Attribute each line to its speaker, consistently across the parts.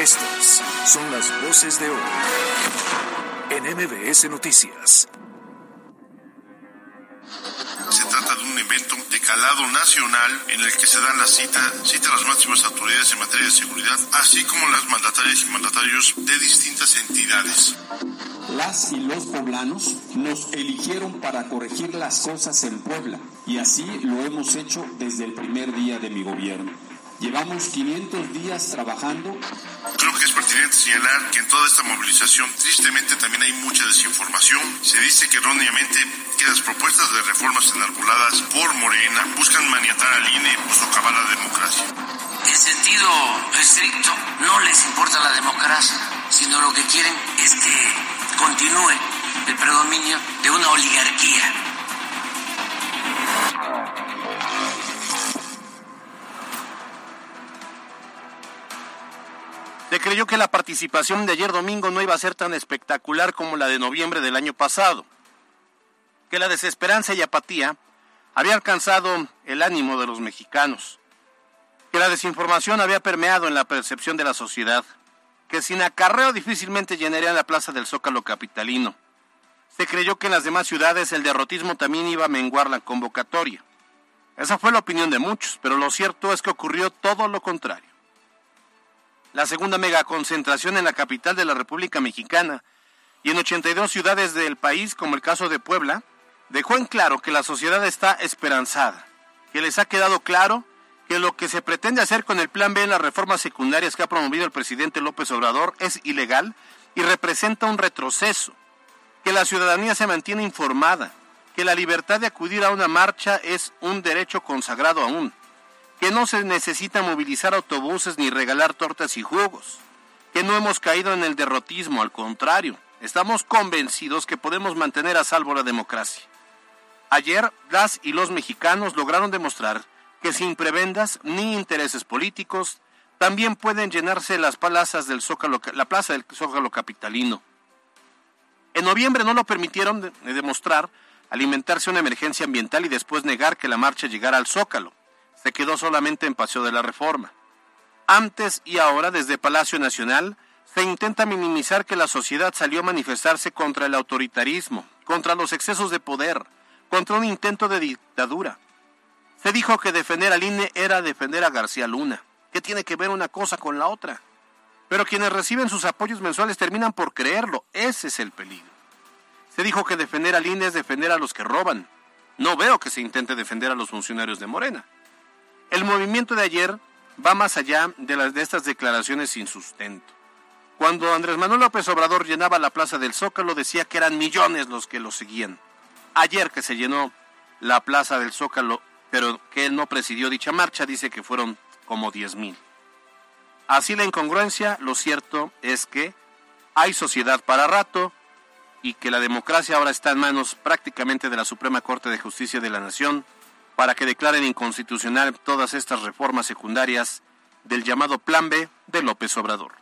Speaker 1: Estas son las voces de hoy en MBS Noticias.
Speaker 2: Se trata de un evento de calado nacional en el que se dan la cita, cita a las máximas autoridades en materia de seguridad, así como las mandatarias y mandatarios de distintas entidades.
Speaker 3: Las y los poblanos nos eligieron para corregir las cosas en Puebla y así lo hemos hecho desde el primer día de mi gobierno. Llevamos 500 días trabajando.
Speaker 2: Creo que es pertinente señalar que en toda esta movilización tristemente también hay mucha desinformación. Se dice que erróneamente que las propuestas de reformas enarboladas por Morena buscan maniatar al INE o socavar la democracia.
Speaker 4: En sentido estricto, no les importa la democracia, sino lo que quieren es que continúe el predominio de una oligarquía
Speaker 5: Creyó que la participación de ayer domingo no iba a ser tan espectacular como la de noviembre del año pasado, que la desesperanza y apatía había alcanzado el ánimo de los mexicanos, que la desinformación había permeado en la percepción de la sociedad, que sin acarreo difícilmente llenarían la plaza del Zócalo capitalino. Se creyó que en las demás ciudades el derrotismo también iba a menguar la convocatoria. Esa fue la opinión de muchos, pero lo cierto es que ocurrió todo lo contrario la segunda megaconcentración en la capital de la República Mexicana. Y en 82 ciudades del país, como el caso de Puebla, dejó en claro que la sociedad está esperanzada, que les ha quedado claro que lo que se pretende hacer con el Plan B en las reformas secundarias que ha promovido el presidente López Obrador es ilegal y representa un retroceso, que la ciudadanía se mantiene informada, que la libertad de acudir a una marcha es un derecho consagrado aún, que no se necesita movilizar autobuses ni regalar tortas y jugos, que no hemos caído en el derrotismo, al contrario, estamos convencidos que podemos mantener a salvo la democracia. Ayer, las y los mexicanos lograron demostrar que sin prebendas ni intereses políticos, también pueden llenarse las plazas del Zócalo, la plaza del Zócalo capitalino. En noviembre no lo permitieron demostrar alimentarse una emergencia ambiental y después negar que la marcha llegara al Zócalo se quedó solamente en Paseo de la Reforma. Antes y ahora, desde Palacio Nacional, se intenta minimizar que la sociedad salió a manifestarse contra el autoritarismo, contra los excesos de poder, contra un intento de dictadura. Se dijo que defender al INE era defender a García Luna. ¿Qué tiene que ver una cosa con la otra? Pero quienes reciben sus apoyos mensuales terminan por creerlo. Ese es el peligro. Se dijo que defender al INE es defender a los que roban. No veo que se intente defender a los funcionarios de Morena. El movimiento de ayer va más allá de estas declaraciones sin sustento. Cuando Andrés Manuel López Obrador llenaba la plaza del Zócalo decía que eran millones los que lo seguían. Ayer que se llenó la plaza del Zócalo, pero que él no presidió dicha marcha, dice que fueron como 10 mil. Así la incongruencia, lo cierto es que hay sociedad para rato y que la democracia ahora está en manos prácticamente de la Suprema Corte de Justicia de la Nación para que declaren inconstitucional todas estas reformas secundarias del llamado Plan B de López Obrador.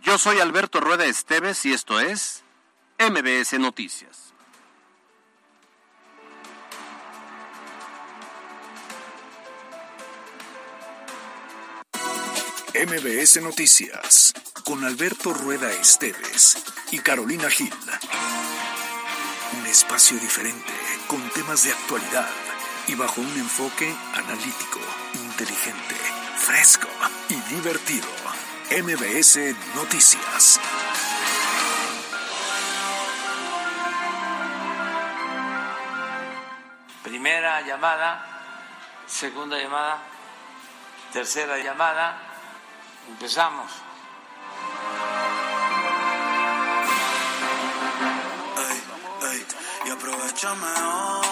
Speaker 5: Yo soy Alberto Rueda Esteves y esto es MBS Noticias.
Speaker 1: MBS Noticias con Alberto Rueda Esteves y Carolina Gil. Un espacio diferente con temas de actualidad y bajo un enfoque analítico, inteligente, fresco y divertido. MBS Noticias.
Speaker 4: Primera llamada, segunda llamada, tercera llamada. Empezamos.
Speaker 6: Ay, ay, y aprovechame hoy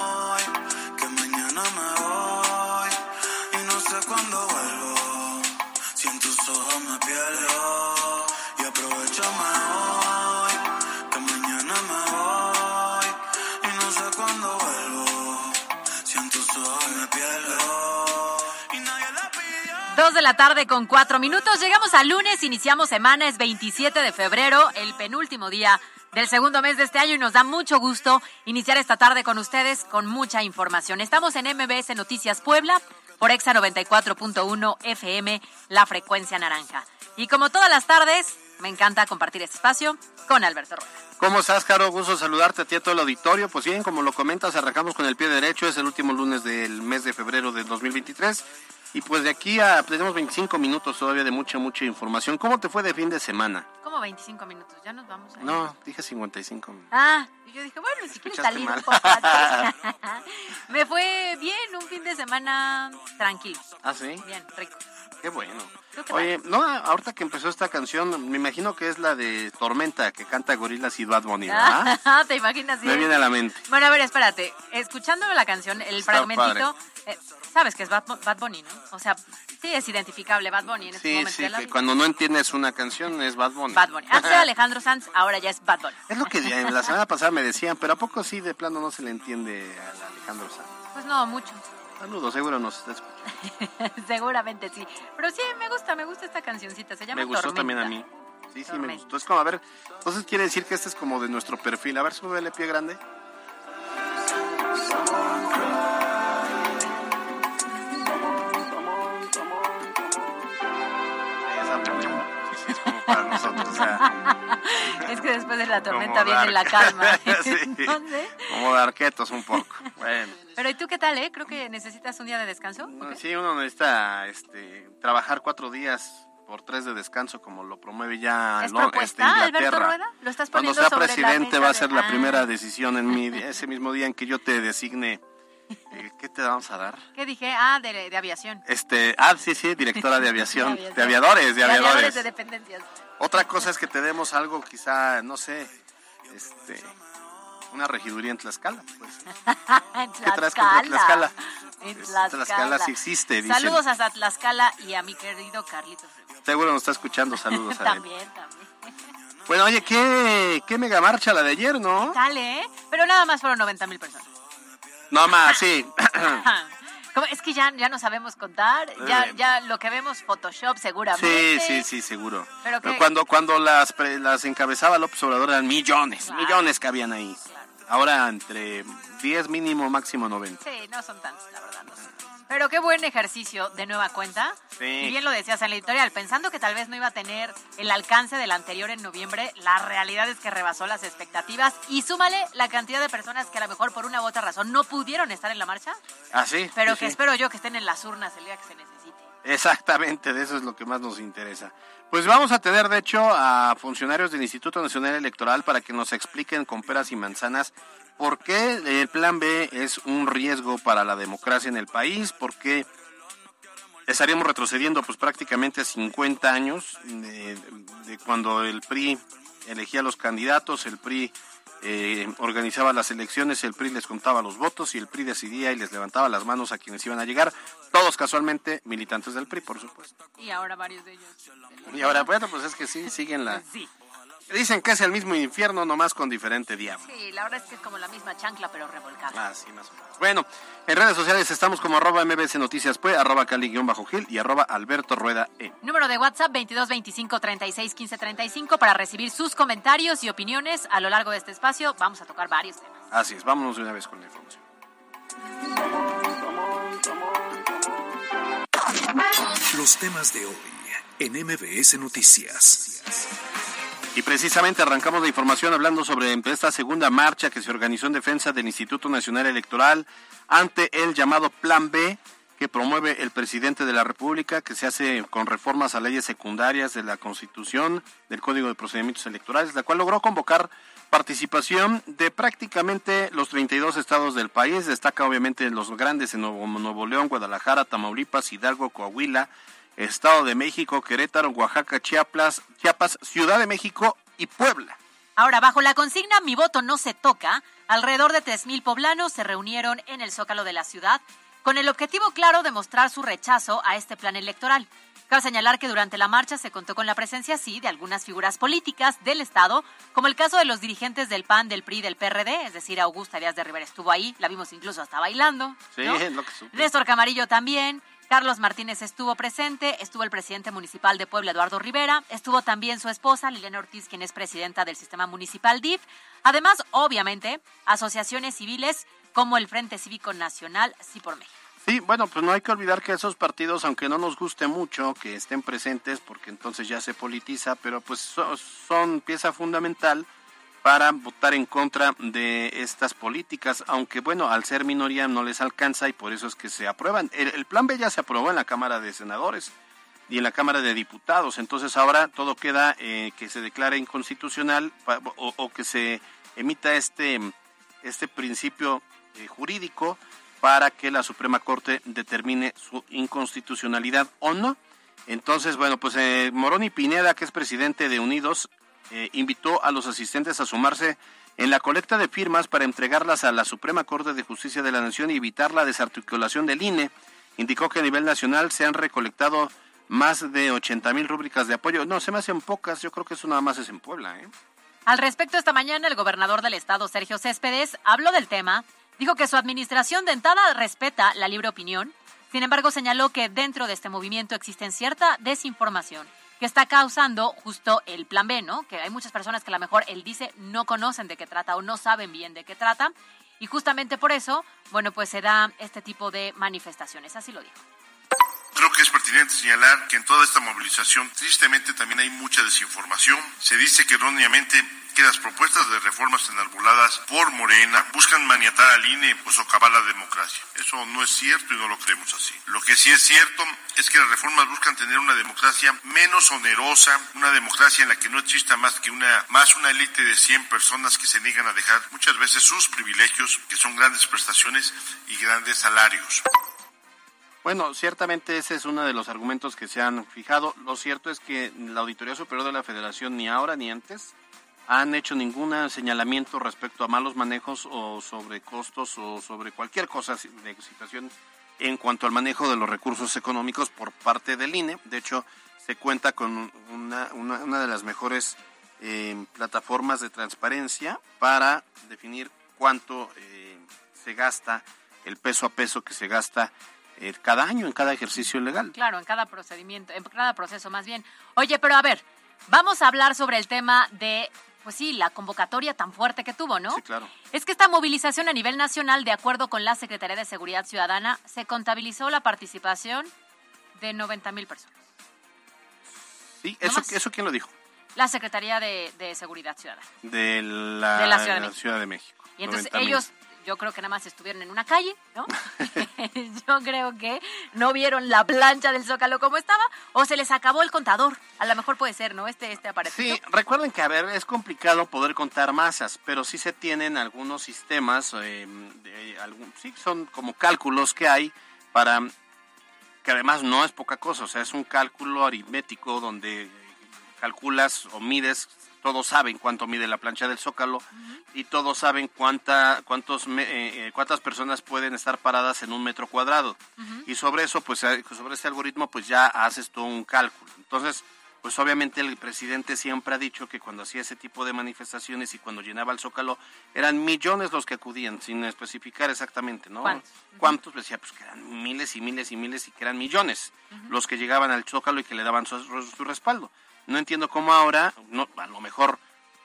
Speaker 7: Dos de la tarde con cuatro minutos. Llegamos al lunes, iniciamos semana, es 27 de febrero, el penúltimo día del segundo mes de este año y nos da mucho gusto iniciar esta tarde con ustedes con mucha información. Estamos en MBS Noticias Puebla, por Exa 94.1 FM, la frecuencia naranja. Y como todas las tardes, me encanta compartir este espacio con Alberto Rueda.
Speaker 5: ¿Cómo estás, Caro? Gusto saludarte a ti a todo el auditorio. Pues bien, como lo comentas, arrancamos con el pie derecho. Es el último lunes del mes de febrero del 2023. Y pues de aquí a tenemos 25 minutos todavía de mucha, mucha información. ¿Cómo te fue de fin de semana?
Speaker 7: ¿Cómo 25 minutos? Ya nos vamos a ir.
Speaker 5: No, dije 55 minutos.
Speaker 7: Ah, yo dije, bueno, si quieres salir
Speaker 5: mal.
Speaker 7: un poco antes. Me fue bien, un fin de semana tranquilo.
Speaker 5: ¿Ah, sí?
Speaker 7: Bien, rico.
Speaker 5: Qué bueno.
Speaker 7: ¿Tú qué
Speaker 5: Oye, no, ahorita que empezó esta canción, me imagino que es la de Tormenta que canta Gorilas y Bad Bunny, ¿verdad?
Speaker 7: Ah, ¿Te imaginas?
Speaker 5: Me
Speaker 7: bien?
Speaker 5: viene a la mente.
Speaker 7: Bueno, a ver, espérate. Escuchando la canción, el
Speaker 5: Está
Speaker 7: fragmentito, eh, sabes que es Bad, Bad Bunny, ¿no? O sea, sí es identificable Bad Bunny en este
Speaker 5: Sí,
Speaker 7: momento
Speaker 5: sí,
Speaker 7: de la
Speaker 5: que
Speaker 7: vida.
Speaker 5: cuando no entiendes una canción es Bad Bunny.
Speaker 7: Bad Bunny. Antes era Alejandro Sanz, ahora ya es Bad Bunny.
Speaker 5: Es lo que la semana pasada me decían, pero ¿a poco sí de plano no se le entiende a Alejandro Sanz?
Speaker 7: Pues no, mucho.
Speaker 5: Saludos, seguro nos está escuchando.
Speaker 7: Seguramente sí. Pero sí, me gusta, me gusta esta cancioncita. Se llama
Speaker 5: Me gustó
Speaker 7: Tormenta.
Speaker 5: también a mí. Sí, sí, me gustó. Es como, a ver, entonces quiere decir que este es como de nuestro perfil. A ver, súbele pie grande.
Speaker 7: Después de la tormenta
Speaker 5: como
Speaker 7: viene la calma.
Speaker 5: Sí,
Speaker 7: Entonces,
Speaker 5: como de arquetos un poco. Bueno.
Speaker 7: pero ¿y tú qué tal, eh? Creo que necesitas un día de descanso. ¿o qué?
Speaker 5: Sí, uno necesita este, trabajar cuatro días por tres de descanso, como lo promueve ya
Speaker 7: ¿Es
Speaker 5: Lo- este,
Speaker 7: Alberto. Rueda? ¿Lo estás
Speaker 5: Cuando sea
Speaker 7: sobre
Speaker 5: presidente va a
Speaker 7: de-
Speaker 5: ser la
Speaker 7: Ah.
Speaker 5: primera decisión en mi, ese mismo día en que yo te designe. eh, ¿Qué te vamos a dar?
Speaker 7: ¿Qué dije? Ah, de, de aviación.
Speaker 5: Este, ah, sí, sí, directora de aviación,
Speaker 7: De aviación.
Speaker 5: de aviadores, de aviadores.
Speaker 7: de dependencias.
Speaker 5: Otra cosa es que te demos algo, quizá, no sé, este, una regiduría en Tlaxcala. Pues.
Speaker 7: en
Speaker 5: ¿Qué traes contra Tlaxcala?
Speaker 7: En Tlaxcala.
Speaker 5: Tlaxcala sí existe, dicen.
Speaker 7: Saludos hasta Tlaxcala y a mi querido Carlitos.
Speaker 5: Seguro nos está escuchando, saludos a él.
Speaker 7: También, también.
Speaker 5: Bueno, oye, qué, qué mega marcha la de ayer, ¿no?
Speaker 7: Dale, ¿eh? Pero nada más fueron 90 mil personas.
Speaker 5: No más, sí.
Speaker 7: Es que ya, ya no sabemos contar, ya,
Speaker 5: Eh.
Speaker 7: ya lo que vemos Photoshop
Speaker 5: Sí,
Speaker 7: seguramente.
Speaker 5: sí, sí, seguro.
Speaker 7: ¿Pero
Speaker 5: cuando, cuando las, pre- las encabezaba López Obrador eran millones,
Speaker 7: Claro.
Speaker 5: millones que habían ahí. Ahora entre 10 mínimo, máximo 90.
Speaker 7: Sí, no son tantos, la verdad. no son. Pero qué buen ejercicio de nueva cuenta.
Speaker 5: Sí.
Speaker 7: Y bien lo decías en la editorial, pensando que tal vez no iba a tener el alcance del anterior en noviembre, la realidad es que rebasó las expectativas. Y súmale la cantidad de personas que a lo mejor por una u otra razón no pudieron estar en la marcha,
Speaker 5: Ah, sí.
Speaker 7: pero
Speaker 5: sí,
Speaker 7: que
Speaker 5: sí.
Speaker 7: espero yo que estén en las urnas el día que se necesite.
Speaker 5: Exactamente, de eso es lo que más nos interesa. Pues vamos a tener, de hecho, a funcionarios del Instituto Nacional Electoral para que nos expliquen con peras y manzanas por qué el Plan B es un riesgo para la democracia en el país, por qué estaríamos retrocediendo pues prácticamente 50 años de, de cuando el PRI elegía a los candidatos, el PRI eh, organizaba las elecciones, el PRI les contaba los votos y el PRI decidía y les levantaba las manos a quienes iban a llegar, todos casualmente militantes del PRI, por supuesto.
Speaker 7: Y ahora varios de ellos.
Speaker 5: Y ahora, bueno, pues es que sí, siguen la...
Speaker 7: Sí,
Speaker 5: Dicen que es el mismo infierno, nomás con diferente diablo.
Speaker 7: sí, la verdad es que es como la misma chancla, pero revolcada.
Speaker 5: Ah, sí, más o menos. Bueno, en redes sociales estamos como arroba mbc noticias, pues, arroba cali-gil y arroba alberto rueda e.
Speaker 7: Número de WhatsApp 22 25 36 15 35 para recibir sus comentarios y opiniones a lo largo de este espacio. Vamos a tocar varios temas.
Speaker 5: Así es, vámonos de una vez con la información.
Speaker 1: Los temas de hoy en MBS Noticias.
Speaker 5: Y precisamente arrancamos la información hablando sobre esta segunda marcha que se organizó en defensa del Instituto Nacional Electoral ante el llamado Plan B que promueve el presidente de la República, que se hace con reformas a leyes secundarias de la Constitución, del Código de Procedimientos Electorales, la cual logró convocar participación de prácticamente los 32 estados del país. Destaca obviamente los grandes en Nuevo, Nuevo León, Guadalajara, Tamaulipas, Hidalgo, Coahuila, Estado de México, Querétaro, Oaxaca, Chiapas, Chiapas, Ciudad de México y Puebla.
Speaker 7: Ahora, bajo la consigna Mi voto no se toca, alrededor de 3.000 poblanos se reunieron en el Zócalo de la ciudad con el objetivo claro de mostrar su rechazo a este plan electoral. Cabe señalar que durante la marcha se contó con la presencia, sí, de algunas figuras políticas del Estado, como el caso de los dirigentes del PAN, del PRI, del PRD, es decir, Augusta Díaz de Rivera estuvo ahí, la vimos incluso hasta bailando.
Speaker 5: Sí, lo que supe.
Speaker 7: Néstor Camarillo también, Carlos Martínez estuvo presente, estuvo el presidente municipal de Puebla, Eduardo Rivera, estuvo también su esposa, Liliana Ortiz, quien es presidenta del sistema municipal DIF. Además, obviamente, asociaciones civiles como el Frente Cívico Nacional, Sí por México.
Speaker 5: Sí, bueno, pues no hay que olvidar que esos partidos, aunque no nos guste mucho que estén presentes, porque entonces ya se politiza, pero pues son, pieza fundamental para votar en contra de estas políticas, aunque bueno, al ser minoría no les alcanza y por eso es que se aprueban. El, plan B ya se aprobó en la Cámara de Senadores y en la Cámara de Diputados, entonces ahora todo queda eh, que se declare inconstitucional o, que se emita este, este principio eh, jurídico para que la Suprema Corte determine su inconstitucionalidad o no. Entonces, bueno, pues eh, Moroni Pineda, que es presidente de Unidos, eh, invitó a los asistentes a sumarse en la colecta de firmas para entregarlas a la Suprema Corte de Justicia de la Nación y evitar la desarticulación del INE. Indicó que a nivel nacional se han recolectado más de 80 mil rúbricas de apoyo. No, se me hacen pocas, yo creo que eso nada más es en Puebla. ¿eh?
Speaker 7: Al respecto, esta mañana el gobernador del estado, Sergio Céspedes, habló del tema Dijo que su administración de entrada respeta la libre opinión, sin embargo señaló que dentro de este movimiento existe cierta desinformación que está causando justo el plan B, ¿no? Que hay muchas personas que a lo mejor él dice no conocen de qué trata o no saben bien de qué trata y justamente por eso, bueno, pues se da este tipo de manifestaciones, así lo dijo.
Speaker 2: Creo que es pertinente señalar que en toda esta movilización, tristemente, también hay mucha desinformación. Se dice que erróneamente que las propuestas de reformas enarboladas por Morena buscan maniatar al INE o socavar la democracia. Eso no es cierto y no lo creemos así. Lo que sí es cierto es que las reformas buscan tener una democracia menos onerosa, una democracia en la que no exista más que una más una élite de 100 personas que se niegan a dejar muchas veces sus privilegios, que son grandes prestaciones y grandes salarios.
Speaker 5: Bueno, ciertamente ese es uno de los argumentos que se han fijado. Lo cierto es que la Auditoría Superior de la Federación ni ahora ni antes han hecho ningún señalamiento respecto a malos manejos o sobre costos o sobre cualquier cosa de situación en cuanto al manejo de los recursos económicos por parte del INE. De hecho, se cuenta con una, una, de las mejores eh, plataformas de transparencia para definir cuánto eh, se gasta, el peso a peso que se gasta eh, cada año en cada ejercicio legal.
Speaker 7: Claro, en cada procedimiento, en cada proceso más bien. Oye, pero a ver, vamos a hablar sobre el tema de pues sí, la convocatoria tan fuerte que tuvo, ¿no?
Speaker 5: Sí, claro.
Speaker 7: Es que esta movilización a nivel nacional, de acuerdo con la Secretaría de Seguridad Ciudadana, se contabilizó la participación de 90 mil personas.
Speaker 5: Sí, eso, ¿eso quién lo dijo?
Speaker 7: La Secretaría de, Seguridad Ciudadana.
Speaker 5: De la, Ciudad, de México.
Speaker 7: Y entonces ellos yo creo que nada más estuvieron en una calle, ¿no? yo creo que no vieron la plancha del Zócalo como estaba o se les acabó el contador. A lo mejor puede ser, ¿no? Este, este aparato.
Speaker 5: Sí, recuerden que, a ver, es complicado poder contar masas, pero sí se tienen algunos sistemas, eh, algún, sí, son como cálculos que hay para, que además no es poca cosa, o sea, es un cálculo aritmético donde calculas o mides todos saben cuánto mide la plancha del Zócalo y todos saben cuánta, cuántos, eh, eh, cuántas personas pueden estar paradas en un metro cuadrado. Y sobre eso, pues eh, sobre ese algoritmo, pues ya haces todo un cálculo. Entonces, pues obviamente el presidente siempre ha dicho que cuando hacía ese tipo de manifestaciones y cuando llenaba el Zócalo, eran millones los que acudían, sin especificar exactamente, ¿no?
Speaker 7: ¿Cuántos?
Speaker 5: ¿Cuántos? Pues decía, pues que eran miles y miles y miles y que eran millones los que llegaban al Zócalo y que le daban su respaldo. No entiendo cómo ahora, no, a lo mejor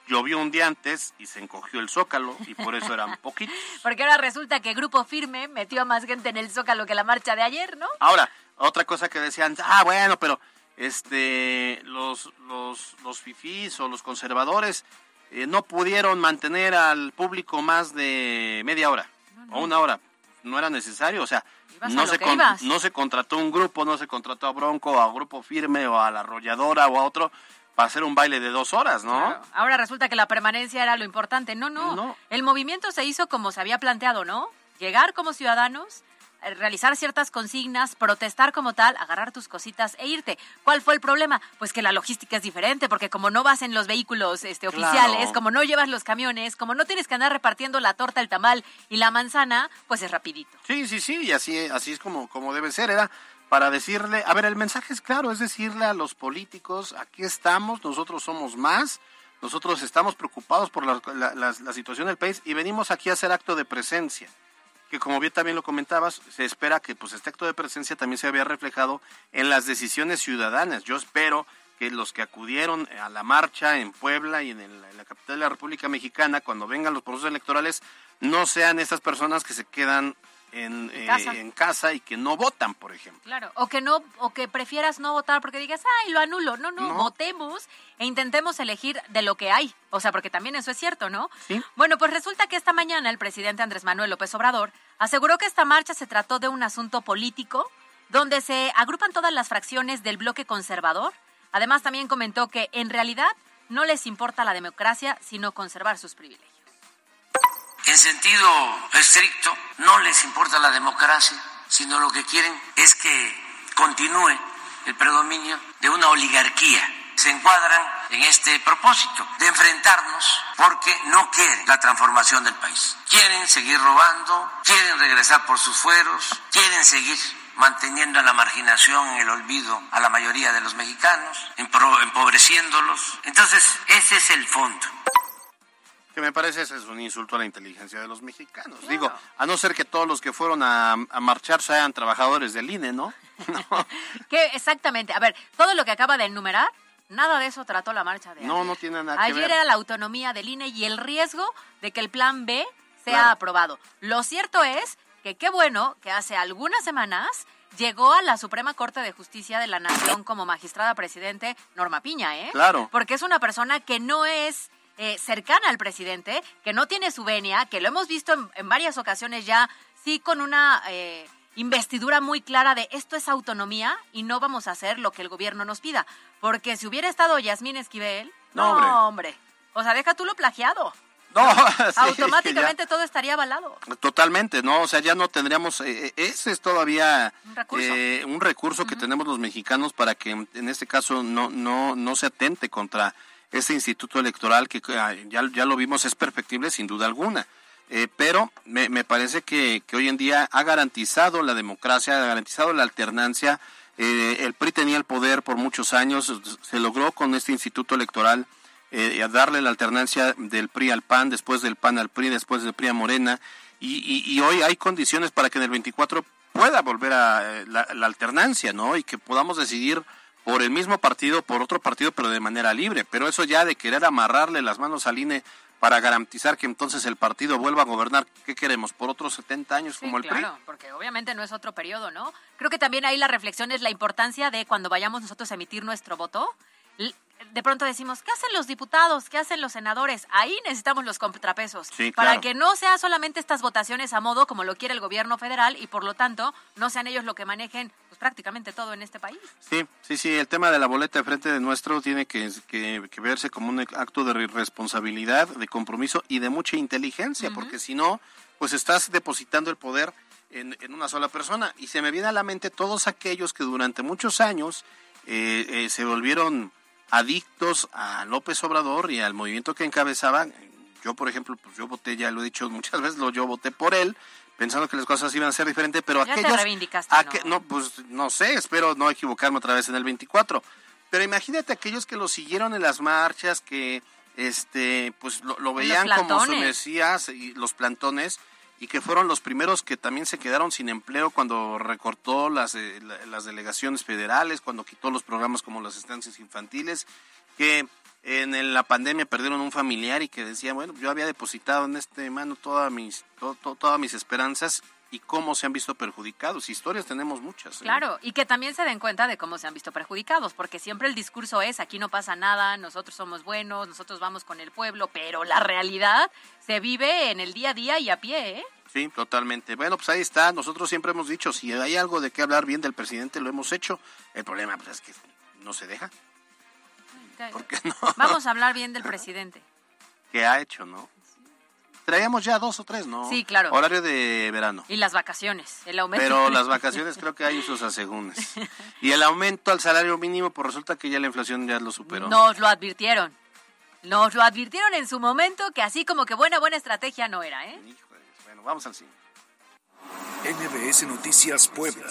Speaker 5: llovió un día antes y se encogió el zócalo y por eso eran poquitos.
Speaker 7: Porque ahora resulta que Grupo Firme metió a más gente en el zócalo que la marcha de ayer, ¿no?
Speaker 5: Ahora, otra cosa que decían, ah, bueno, pero este los los los fifís o los conservadores eh, no pudieron mantener al público más de media hora o una hora. No era necesario, o sea, no se, no se contrató un grupo, no se contrató a Bronco, a Grupo Firme o a la Arrolladora o a otro para hacer un baile de dos horas, ¿no?
Speaker 7: Ahora resulta que la permanencia era lo importante. No, no, no. El movimiento se hizo como se había planteado, ¿no? Llegar como ciudadanos, realizar ciertas consignas, protestar como tal, agarrar tus cositas e irte. ¿Cuál fue el problema? Pues que la logística es diferente, porque como no vas en los vehículos este, oficiales, como no llevas los camiones, como no tienes que andar repartiendo la torta, el tamal y la manzana, pues es rapidito.
Speaker 5: Sí, sí, sí, y así, así es como, como debe ser. Era para decirle, a ver, el mensaje es claro, es decirle a los políticos, aquí estamos, nosotros somos más, nosotros estamos preocupados por la, la situación del país y venimos aquí a hacer acto de presencia que como bien también lo comentabas, se espera que pues este acto de presencia también se vea reflejado en las decisiones ciudadanas. Yo espero que los que acudieron a la marcha en Puebla y en, la capital de la República Mexicana, cuando vengan los procesos electorales, no sean esas personas que se quedan en,
Speaker 7: En
Speaker 5: eh,
Speaker 7: casa.
Speaker 5: en casa y que no votan, por ejemplo.
Speaker 7: Claro, o que no, o que prefieras no votar porque digas, ay, lo anulo. No, no,
Speaker 5: No.
Speaker 7: votemos e intentemos elegir de lo que hay. O sea, porque también eso es cierto, ¿no?
Speaker 5: Sí.
Speaker 7: Bueno, pues resulta que esta mañana el presidente Andrés Manuel López Obrador aseguró que esta marcha se trató de un asunto político donde se agrupan todas las fracciones del bloque conservador. Además, también comentó que en realidad no les importa la democracia, sino conservar sus privilegios.
Speaker 4: En sentido estricto, no les importa la democracia, sino lo que quieren es que continúe el predominio de una oligarquía. Se encuadran en este propósito de enfrentarnos porque no quieren la transformación del país. Quieren seguir robando, quieren regresar por sus fueros, quieren seguir manteniendo en la marginación, en el olvido a la mayoría de los mexicanos, empobreciéndolos. Entonces, ese es el fondo.
Speaker 5: Que me parece ese es un insulto a la inteligencia de los mexicanos. Digo, a no ser que todos los que fueron a, a marchar sean trabajadores del INE, ¿no? No,
Speaker 7: Que exactamente, a ver, todo lo que acaba de enumerar, nada de eso trató la marcha de
Speaker 5: no,
Speaker 7: ayer.
Speaker 5: no tiene nada que
Speaker 7: Ayer
Speaker 5: ver.
Speaker 7: era la autonomía del INE y el riesgo de que el plan B sea
Speaker 5: Claro.
Speaker 7: aprobado. Lo cierto es que qué bueno que hace algunas semanas llegó a la Suprema Corte de Justicia de la Nación como magistrada presidente Norma Piña, ¿eh?
Speaker 5: Claro.
Speaker 7: Porque es una persona que no es eh, cercana al presidente, que no tiene su venia, que lo hemos visto en, en varias ocasiones ya, sí con una eh, investidura muy clara de esto es autonomía y no vamos a hacer lo que el gobierno nos pida. Porque si hubiera estado Yasmín Esquivel,
Speaker 5: No,
Speaker 7: no,
Speaker 5: hombre.
Speaker 7: hombre. O sea, deja tú lo plagiado.
Speaker 5: No, sí, es que ya-
Speaker 7: Automáticamente todo estaría avalado.
Speaker 5: Totalmente, ¿no? O sea, ya no tendríamos, eh, eh, ese es todavía
Speaker 7: Un recurso.
Speaker 5: eh, un recurso que tenemos los mexicanos para que en este caso no, no, no se atente contra este instituto electoral que ah, ya, ya lo vimos, es perfectible sin duda alguna. Eh, pero me, me parece que, que hoy en día ha garantizado la democracia, ha garantizado la alternancia. Eh, el PRI tenía el poder por muchos años, se logró con este instituto electoral eh, darle la alternancia del PRI al PAN, después del PAN al PRI, después del PRI a Morena, y, y- hoy hay condiciones para que en el 24 pueda volver a eh, la alternancia, ¿no? Y que podamos decidir por el mismo partido, por otro partido, pero de manera libre. Pero eso ya de querer amarrarle las manos al INE para garantizar que entonces el partido vuelva a gobernar, ¿qué queremos? ¿Por otros 70 años
Speaker 7: Sí,
Speaker 5: como el
Speaker 7: claro, porque obviamente no es otro periodo, ¿no? Creo que también ahí la reflexión es la importancia de cuando vayamos nosotros a emitir nuestro voto. De pronto decimos, ¿qué hacen los diputados? ¿Qué hacen los senadores? Ahí necesitamos los contrapesos.
Speaker 5: Sí,
Speaker 7: Para que no sea solamente estas votaciones a modo como lo quiere el gobierno federal y por lo tanto no sean ellos lo que manejen prácticamente todo en este país.
Speaker 5: Sí, sí, sí, el tema de la boleta de frente de nuestro tiene que, que- que verse como un acto de responsabilidad, de compromiso y de mucha inteligencia, porque si no, pues estás depositando el poder en, en una sola persona. Y se me viene a la mente todos aquellos que durante muchos años eh, eh, se volvieron adictos a López Obrador y al movimiento que encabezaba. Yo, por ejemplo, pues yo voté, ya lo he dicho muchas veces, lo, yo voté por él, pensando que las cosas iban a ser diferentes, pero
Speaker 7: Ya te
Speaker 5: aquellos...
Speaker 7: reivindicaste, ¿no?
Speaker 5: no, pues no sé, espero no equivocarme otra vez en el 24. Pero imagínate aquellos que lo siguieron en las marchas, que este pues lo, lo veían como su mesías y los plantones y que fueron los primeros que también se quedaron sin empleo cuando recortó las, eh, la- las delegaciones federales, cuando quitó los programas como las estancias infantiles, que en la pandemia perdieron un familiar y que decían, bueno, yo había depositado en este mano todas mis, to- to- todas mis esperanzas y cómo se han visto perjudicados. Historias tenemos muchas. ¿eh?
Speaker 7: Claro, y que también se den cuenta de cómo se han visto perjudicados, porque siempre el discurso es, aquí no pasa nada, nosotros somos buenos, nosotros vamos con el pueblo, pero la realidad se vive en el día a día y a pie, ¿eh?
Speaker 5: Sí, totalmente. Bueno, pues ahí está. Nosotros siempre hemos dicho, si hay algo de qué hablar bien del presidente, lo hemos hecho. El problema pues, es que no se deja. ¿Por qué no?
Speaker 7: Vamos a hablar bien del presidente.
Speaker 5: ¿Qué ha hecho, no? Traíamos ya dos o tres, ¿no?
Speaker 7: Sí, claro.
Speaker 5: Horario de verano.
Speaker 7: Y las vacaciones, el aumento.
Speaker 5: Pero las vacaciones creo que hay sus asegúnes. Y el aumento al salario mínimo, pues resulta que ya la inflación ya lo superó.
Speaker 7: Nos lo advirtieron. Nos lo advirtieron en su momento que así como que buena, buena estrategia no era, ¿eh?
Speaker 5: Híjole, bueno, vamos al cine.
Speaker 1: NBS Noticias Puebla.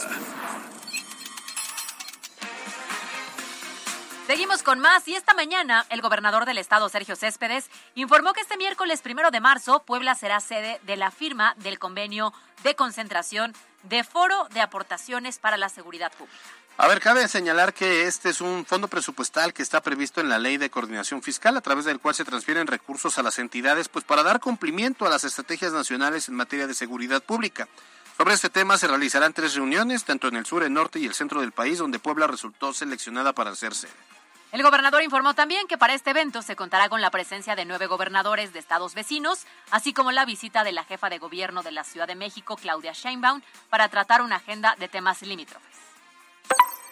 Speaker 7: Seguimos con más y esta mañana el gobernador del estado, Sergio Céspedes, informó que este miércoles primero de marzo Puebla será sede de la firma del convenio de concentración de Foro de Aportaciones para la Seguridad Pública.
Speaker 5: A ver, cabe señalar que este es un fondo presupuestal que está previsto en la Ley de Coordinación Fiscal, a través del cual se transfieren recursos a las entidades pues para dar cumplimiento a las estrategias nacionales en materia de seguridad pública. Sobre este tema se realizarán tres reuniones, tanto en el sur, el norte y el centro del país, donde Puebla resultó seleccionada para hacerse.
Speaker 7: El gobernador informó también que para este evento se contará con la presencia de nueve gobernadores de estados vecinos, así como la visita de la jefa de gobierno de la Ciudad de México, Claudia Sheinbaum, para tratar una agenda de temas limítrofes.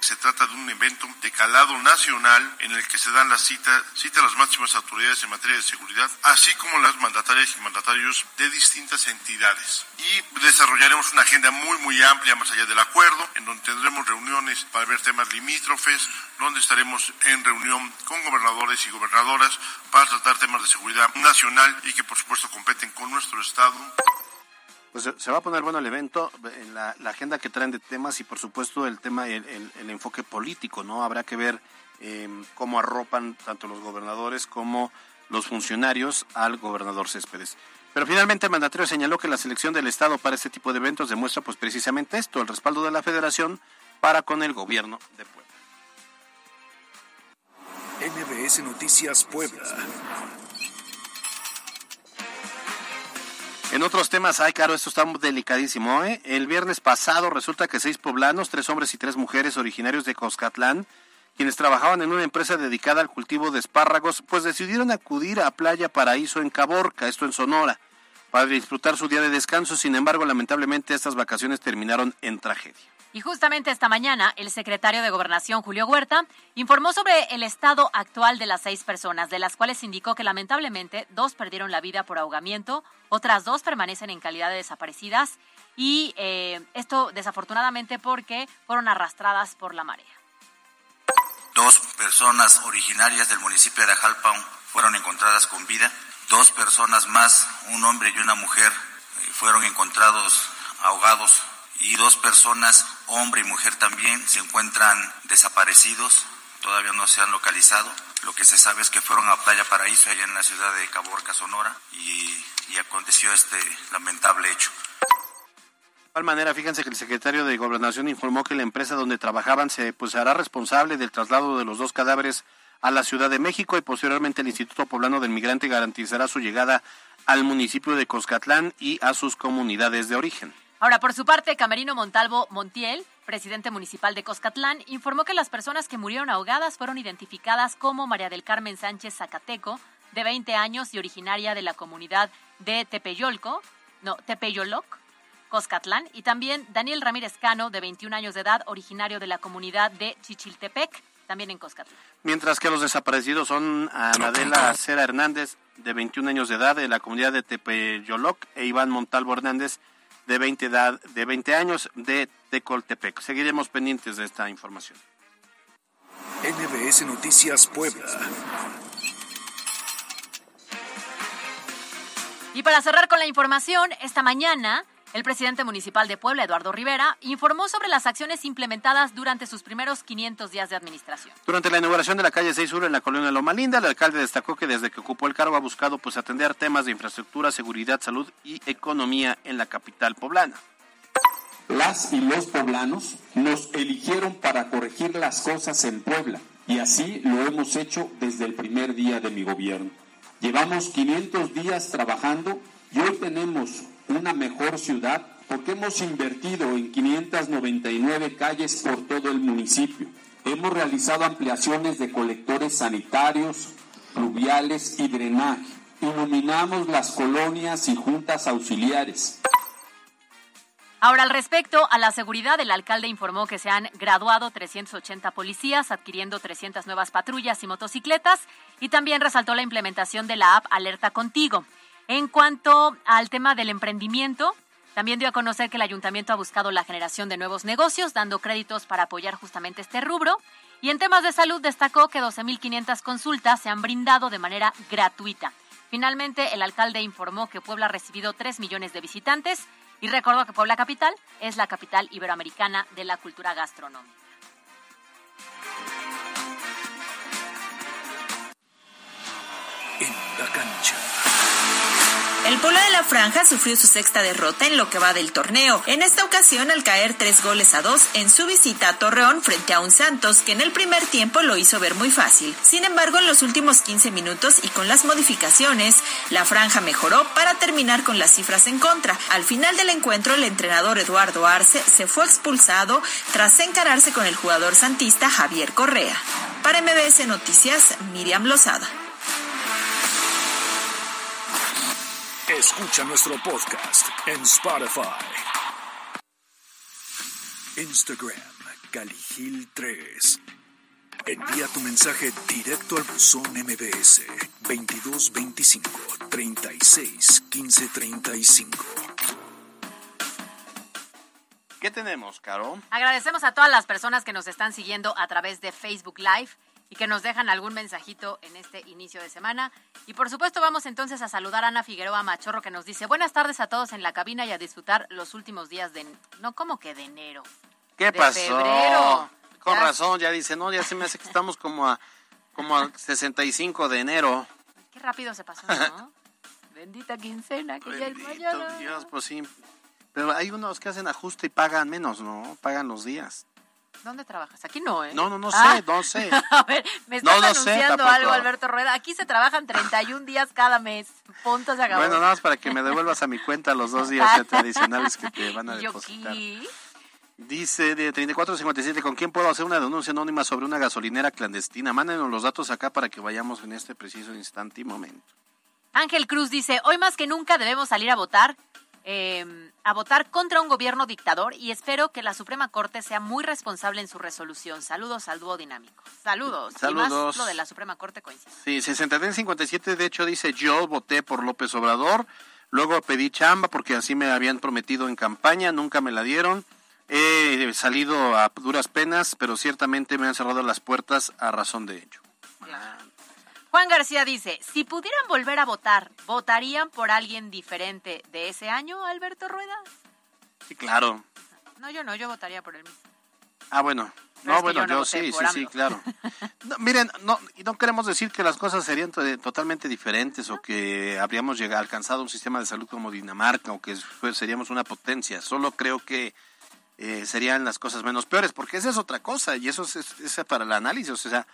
Speaker 2: Se trata de un evento de calado nacional en el que se dan las citas cita a las máximas autoridades en materia de seguridad, así como las mandatarias y mandatarios de distintas entidades. Y desarrollaremos una agenda muy, muy amplia más allá del acuerdo, en donde tendremos reuniones para ver temas limítrofes, donde estaremos en reunión con gobernadores y gobernadoras para tratar temas de seguridad nacional y que por supuesto competen con nuestro Estado.
Speaker 5: Pues se va a poner bueno el evento, en la, agenda que traen de temas y por supuesto el tema, el, enfoque político, ¿no? Habrá que ver em, cómo arropan tanto los gobernadores como los funcionarios al gobernador Céspedes. Pero finalmente el mandatario señaló que la selección del Estado para este tipo de eventos demuestra pues precisamente esto, el respaldo de la Federación para con el gobierno de Puebla.
Speaker 1: NBS Noticias Puebla.
Speaker 5: En otros temas, ay, claro, esto está delicadísimo, ¿eh? El viernes pasado resulta que seis poblanos, tres hombres y tres mujeres originarios de Coscatlán, quienes trabajaban en una empresa dedicada al cultivo de espárragos, pues decidieron acudir a Playa Paraíso en Caborca, esto en Sonora, para disfrutar su día de descanso. Sin embargo, lamentablemente estas vacaciones terminaron en tragedia.
Speaker 7: Y justamente esta mañana, el secretario de Gobernación, Julio Huerta, informó sobre el estado actual de las seis personas, de las cuales indicó que lamentablemente dos perdieron la vida por ahogamiento, otras dos permanecen en calidad de desaparecidas y eh, esto desafortunadamente porque fueron arrastradas por la marea.
Speaker 8: Dos personas originarias del municipio de Ajalpa fueron encontradas con vida. Dos personas más, un hombre y una mujer, eh, fueron encontrados ahogados y dos personas, hombre y mujer también, se encuentran desaparecidos, todavía no se han localizado. Lo que se sabe es que fueron a Playa Paraíso, allá en la ciudad de Caborca, Sonora, y, aconteció este lamentable hecho.
Speaker 5: De igual manera, fíjense que el secretario de Gobernación informó que la empresa donde trabajaban se pues, hará responsable del traslado de los dos cadáveres a la Ciudad de México y posteriormente el Instituto Poblano del Migrante garantizará su llegada al municipio de Coscatlán y a sus comunidades de origen.
Speaker 7: Ahora, por su parte, Camerino Montalvo Montiel, presidente municipal de Coscatlán, informó que las personas que murieron ahogadas fueron identificadas como María del Carmen Sánchez Zacateco, de 20 años y originaria de la comunidad de Tepeyolco, no, Tepeyoloc, Coscatlán, y también Daniel Ramírez Cano, de 21 años de edad, originario de la comunidad de Chichiltepec, también en Coscatlán.
Speaker 5: Mientras que los desaparecidos son Anadela Cera Hernández, de 21 años de edad, de la comunidad de Tepeyoloc, e Iván Montalvo Hernández, de 20, edad, de 20 años de Tecoltepec. Seguiremos pendientes de esta información.
Speaker 1: NBS Noticias Puebla.
Speaker 7: Y para cerrar con la información, esta mañana el presidente municipal de Puebla, Eduardo Rivera, informó sobre las acciones implementadas durante sus primeros 500 días de administración.
Speaker 5: Durante la inauguración de la calle 6 Sur en la colonia Loma Linda, el alcalde destacó que desde que ocupó el cargo ha buscado pues atender temas de infraestructura, seguridad, salud y economía en la capital poblana.
Speaker 3: Las y los poblanos nos eligieron para corregir las cosas en Puebla y así lo hemos hecho desde el primer día de mi gobierno. Llevamos 500 días trabajando y hoy tenemos una mejor ciudad porque hemos invertido en 599 calles por todo el municipio. Hemos realizado ampliaciones de colectores sanitarios, pluviales y drenaje. Iluminamos las colonias y juntas auxiliares.
Speaker 7: Ahora, al respecto a la seguridad, el alcalde informó que se han graduado 380 policías, adquiriendo 300 nuevas patrullas y motocicletas, y también resaltó la implementación de la app Alerta Contigo. En cuanto al tema del emprendimiento, también dio a conocer que el ayuntamiento ha buscado la generación de nuevos negocios, dando créditos para apoyar justamente este rubro. Y en temas de salud destacó que 12.500 consultas se han brindado de manera gratuita. Finalmente, el alcalde informó que Puebla ha recibido 3 millones de visitantes y recordó que Puebla Capital es la capital iberoamericana de la cultura gastronómica.
Speaker 9: El Puebla de la Franja sufrió su sexta derrota en lo que va del torneo, en esta ocasión al caer tres goles a dos en su visita a Torreón frente a un Santos que en el primer tiempo lo hizo ver muy fácil. Sin embargo, en los últimos 15 minutos y con las modificaciones, la Franja mejoró para terminar con las cifras en contra. Al final del encuentro, el entrenador Eduardo Arce se fue expulsado tras encararse con el jugador santista Javier Correa. Para MBS Noticias, Miriam Lozada.
Speaker 1: Escucha nuestro podcast en Spotify. Instagram, Caligil 3. Envía tu mensaje directo al buzón MBS 2225 36 15 35.
Speaker 5: ¿Qué tenemos, Caro?
Speaker 7: Agradecemos a todas las personas que nos están siguiendo a través de Facebook Live y que nos dejan algún mensajito en este inicio de semana. Y por supuesto vamos entonces a saludar a Ana Figueroa Machorro que nos dice buenas tardes a todos en la cabina y a disfrutar los últimos días de... No, como que de enero.
Speaker 5: ¿Qué
Speaker 7: de
Speaker 5: pasó?
Speaker 7: febrero.
Speaker 5: Con
Speaker 7: Ya-
Speaker 5: razón, ya dice, no, ya se me hace que estamos como a como a 65 de enero.
Speaker 7: Qué rápido se pasó, ¿no? Bendita quincena que ya es mañana.
Speaker 5: Dios, pues sí. Pero hay unos que hacen ajuste y pagan menos, ¿no? Pagan los días.
Speaker 7: ¿Dónde trabajas? Aquí no, ¿eh?
Speaker 5: No, no, no
Speaker 7: Ah.
Speaker 5: sé, no sé.
Speaker 7: A ver, me estás
Speaker 5: No,
Speaker 7: anunciando algo, Alberto Rueda. Aquí se trabajan 31 días cada mes. Punto se acabó.
Speaker 5: Bueno, nada más para que me devuelvas a mi cuenta los dos días tradicionales que te van a depositar. Dice de 3457, ¿con quién puedo hacer una denuncia anónima sobre una gasolinera clandestina? Mándenos los datos acá para que vayamos en este preciso instante y momento.
Speaker 7: Ángel Cruz dice, hoy más que nunca debemos salir a votar, eh, a votar contra un gobierno dictador y espero que la Suprema Corte sea muy responsable en su resolución. Saludos al dúo dinámico. Saludos. Y
Speaker 5: Saludos.
Speaker 7: más lo de la Suprema Corte coincide.
Speaker 5: Sí, 6357 de hecho dice, yo voté por López Obrador, luego pedí chamba porque así me habían prometido en campaña, nunca me la dieron. He salido a duras penas, pero ciertamente me han cerrado las puertas a razón de ello.
Speaker 7: Juan García dice, si pudieran volver a votar, ¿votarían por alguien diferente de ese año, Alberto Rueda?
Speaker 5: Sí, claro.
Speaker 7: No, yo no, yo votaría por el mismo.
Speaker 5: Ah, bueno.
Speaker 7: Pero
Speaker 5: No, bueno,
Speaker 7: yo no
Speaker 5: yo, sí, sí, sí, claro. No, miren, no, y no queremos decir que las cosas serían to- totalmente diferentes o que habríamos llegado, alcanzado un sistema de salud como Dinamarca o que seríamos una potencia. Solo creo que eh, serían las cosas menos peores, porque esa es otra cosa y eso es, es- es para el análisis. O sea,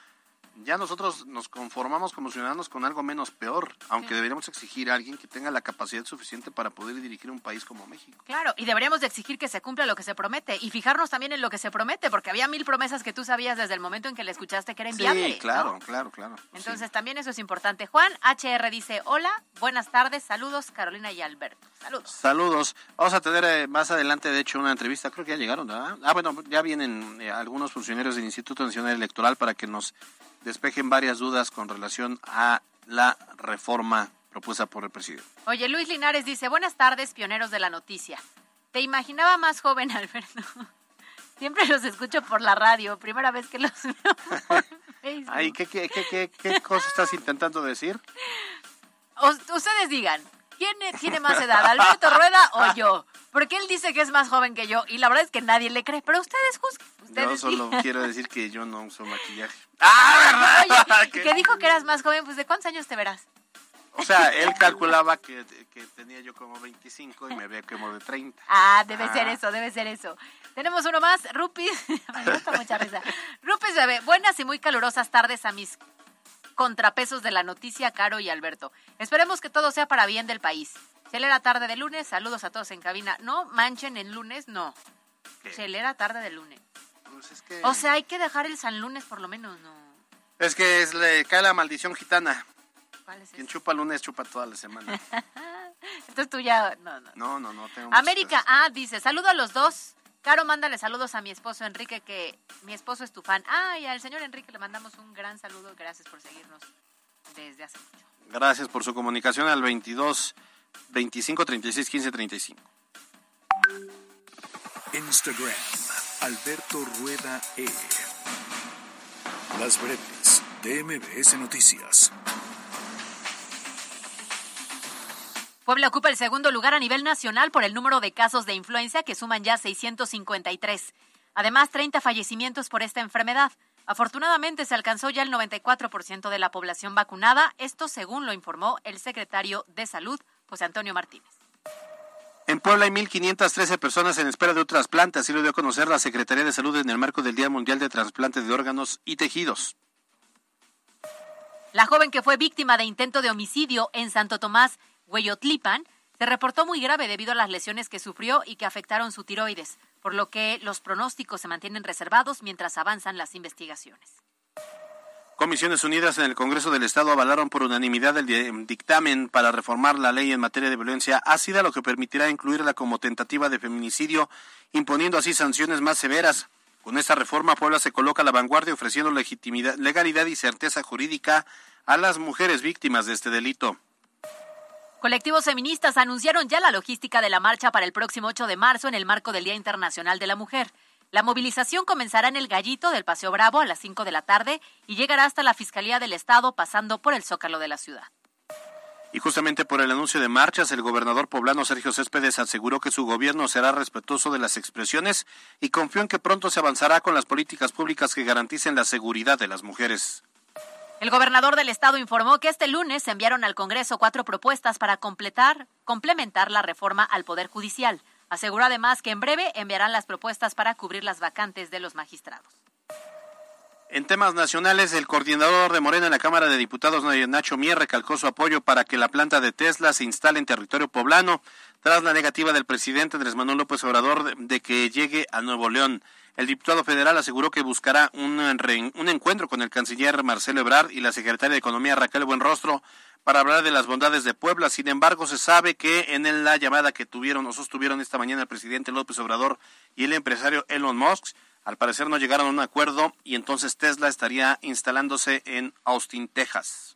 Speaker 5: ya nosotros nos conformamos como ciudadanos con algo menos peor, aunque
Speaker 7: Sí.
Speaker 5: deberíamos exigir a alguien que tenga la capacidad suficiente para poder dirigir un país como México.
Speaker 7: Claro, y deberíamos de exigir que se cumpla lo que se promete y fijarnos también en lo que se promete, porque había mil promesas que tú sabías desde el momento en que le escuchaste que era inviable.
Speaker 5: Sí, claro,
Speaker 7: ¿no?
Speaker 5: claro, claro.
Speaker 7: Entonces también eso es importante. Juan HR dice, hola, buenas tardes, saludos Carolina y Alberto. Saludos.
Speaker 5: Saludos. Vamos a tener eh, más adelante, de hecho, una entrevista. Creo que ya llegaron, ¿verdad? Ah, bueno, ya vienen eh, algunos funcionarios del Instituto Nacional Electoral para que nos despejen varias dudas con relación a la reforma propuesta por el presidente.
Speaker 7: Oye, Luis Linares dice, buenas tardes, pioneros de la noticia. Te imaginaba más joven, Alberto. Siempre los escucho por la radio, primera vez que los veo por Facebook.
Speaker 5: Ay, ¿qué, qué, qué, qué, qué cosa estás intentando decir?
Speaker 7: O- ustedes digan, ¿quién tiene más edad, Alberto Rueda o yo? Porque él dice que es más joven que yo y la verdad es que nadie le cree, pero ustedes juzguen.
Speaker 5: Yo
Speaker 7: Ustedes
Speaker 5: solo
Speaker 7: digan.
Speaker 5: quiero decir que yo no uso maquillaje.
Speaker 7: Oye,
Speaker 5: ¿Qué?
Speaker 7: que dijo que eras más joven, pues ¿de cuántos años te verás?
Speaker 5: O sea, él calculaba que, que tenía yo como 25 y me veía como de 30.
Speaker 7: Ah, debe ser
Speaker 5: Ah.
Speaker 7: eso, debe ser eso. Tenemos uno más, Rupis. Me gusta mucha risa. Rupis bebé, buenas y muy calurosas tardes a mis contrapesos de la noticia, Caro y Alberto. Esperemos que todo sea para bien del país. Chelera tarde de lunes, saludos a todos en cabina. No manchen el lunes, no. Chelera tarde de lunes.
Speaker 5: Pues es que,
Speaker 7: O sea, hay que dejar el San Lunes por lo menos, ¿no?
Speaker 5: es que es, le cae la maldición gitana.
Speaker 7: ¿Cuál es
Speaker 5: Quien
Speaker 7: ese?
Speaker 5: chupa lunes chupa toda la semana.
Speaker 7: Entonces tú ya, no, no.
Speaker 5: No, no, no. Tengo
Speaker 7: América. A dice, saludo a los dos. Caro, mándale saludos a mi esposo Enrique, que mi esposo es tu fan. Ah, y al señor Enrique le mandamos un gran saludo. Gracias por seguirnos desde hace mucho.
Speaker 5: Gracias por su comunicación al 22 25 36 15 35.
Speaker 1: Instagram, Alberto Rueda E. Las breves de MBS Noticias.
Speaker 7: Puebla ocupa el segundo lugar a nivel nacional por el número de casos de influenza que suman ya 653. Además, 30 fallecimientos por esta enfermedad. Afortunadamente se alcanzó ya el 94% de la población vacunada, esto según lo informó el secretario de Salud, José Antonio Martínez.
Speaker 5: En Puebla hay 1.513 personas en espera de un trasplante, así lo dio a conocer la Secretaría de Salud en el marco del Día Mundial de Trasplantes de Órganos y Tejidos.
Speaker 7: La joven que fue víctima de intento de homicidio en Santo Tomás, Hueyotlipan, se reportó muy grave debido a las lesiones que sufrió y que afectaron su tiroides, por lo que los pronósticos se mantienen reservados mientras avanzan las investigaciones.
Speaker 5: Comisiones Unidas en el Congreso del Estado avalaron por unanimidad el dictamen para reformar la ley en materia de violencia ácida, lo que permitirá incluirla como tentativa de feminicidio, imponiendo así sanciones más severas. Con esta reforma, Puebla se coloca a la vanguardia ofreciendo legitimidad, legalidad y certeza jurídica a las mujeres víctimas de este delito.
Speaker 7: Colectivos feministas anunciaron ya la logística de la marcha para el próximo 8 de marzo en el marco del Día Internacional de la Mujer. La movilización comenzará en el Gallito del Paseo Bravo a las 5 de la tarde y llegará hasta la Fiscalía del Estado pasando por el Zócalo de la ciudad.
Speaker 5: Y justamente por el anuncio de marchas, el gobernador poblano Sergio Céspedes aseguró que su gobierno será respetuoso de las expresiones y confió en que pronto se avanzará con las políticas públicas que garanticen la seguridad de las mujeres.
Speaker 7: El gobernador del estado informó que este lunes enviaron al Congreso cuatro propuestas para completar, complementar la reforma al Poder Judicial. Aseguró además que en breve enviarán las propuestas para cubrir las vacantes de los magistrados.
Speaker 5: En temas nacionales, el coordinador de Morena en la Cámara de Diputados, Nacho Mier, recalcó su apoyo para que la planta de Tesla se instale en territorio poblano, tras la negativa del presidente Andrés Manuel López Obrador de que llegue a Nuevo León. El diputado federal aseguró que buscará un, un encuentro con el canciller Marcelo Ebrard y la secretaria de Economía Raquel Buenrostro para hablar de las bondades de Puebla. Sin embargo, se sabe que en la llamada que tuvieron o sostuvieron esta mañana el presidente López Obrador y el empresario Elon Musk, al parecer no llegaron a un acuerdo y entonces Tesla estaría instalándose en Austin, Texas.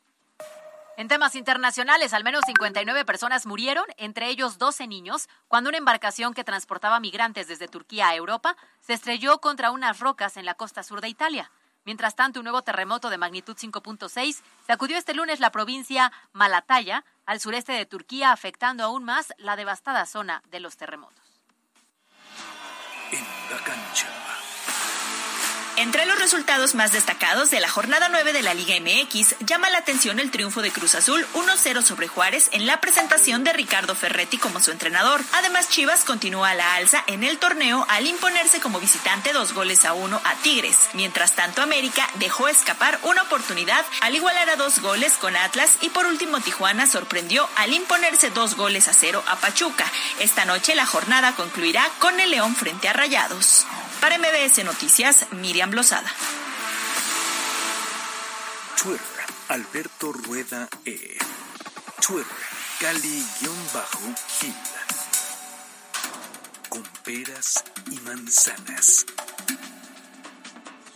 Speaker 7: En temas internacionales, al menos 59 personas murieron, entre ellos 12 niños, cuando una embarcación que transportaba migrantes desde Turquía a Europa se estrelló contra unas rocas en la costa sur de Italia. Mientras tanto, un nuevo terremoto de magnitud 5.6 sacudió este lunes la provincia Malataya, al sureste de Turquía, afectando aún más la devastada zona de los terremotos.
Speaker 1: En la cancha.
Speaker 9: Entre los resultados más destacados de la jornada 9 de la Liga MX, llama la atención el triunfo de Cruz Azul 1-0 sobre Juárez en la presentación de Ricardo Ferretti como su entrenador. Además, Chivas continúa a la alza en el torneo al imponerse como visitante dos goles a uno a Tigres. Mientras tanto, América dejó escapar una oportunidad al igualar a dos goles con Atlas y por último Tijuana sorprendió al imponerse dos goles a cero a Pachuca. Esta noche la jornada concluirá con el León frente a Rayados. Para MBS Noticias, Miriam Blosada.
Speaker 1: Twitter, Alberto Rueda E. Twitter, Cali-Gil. Con peras y manzanas.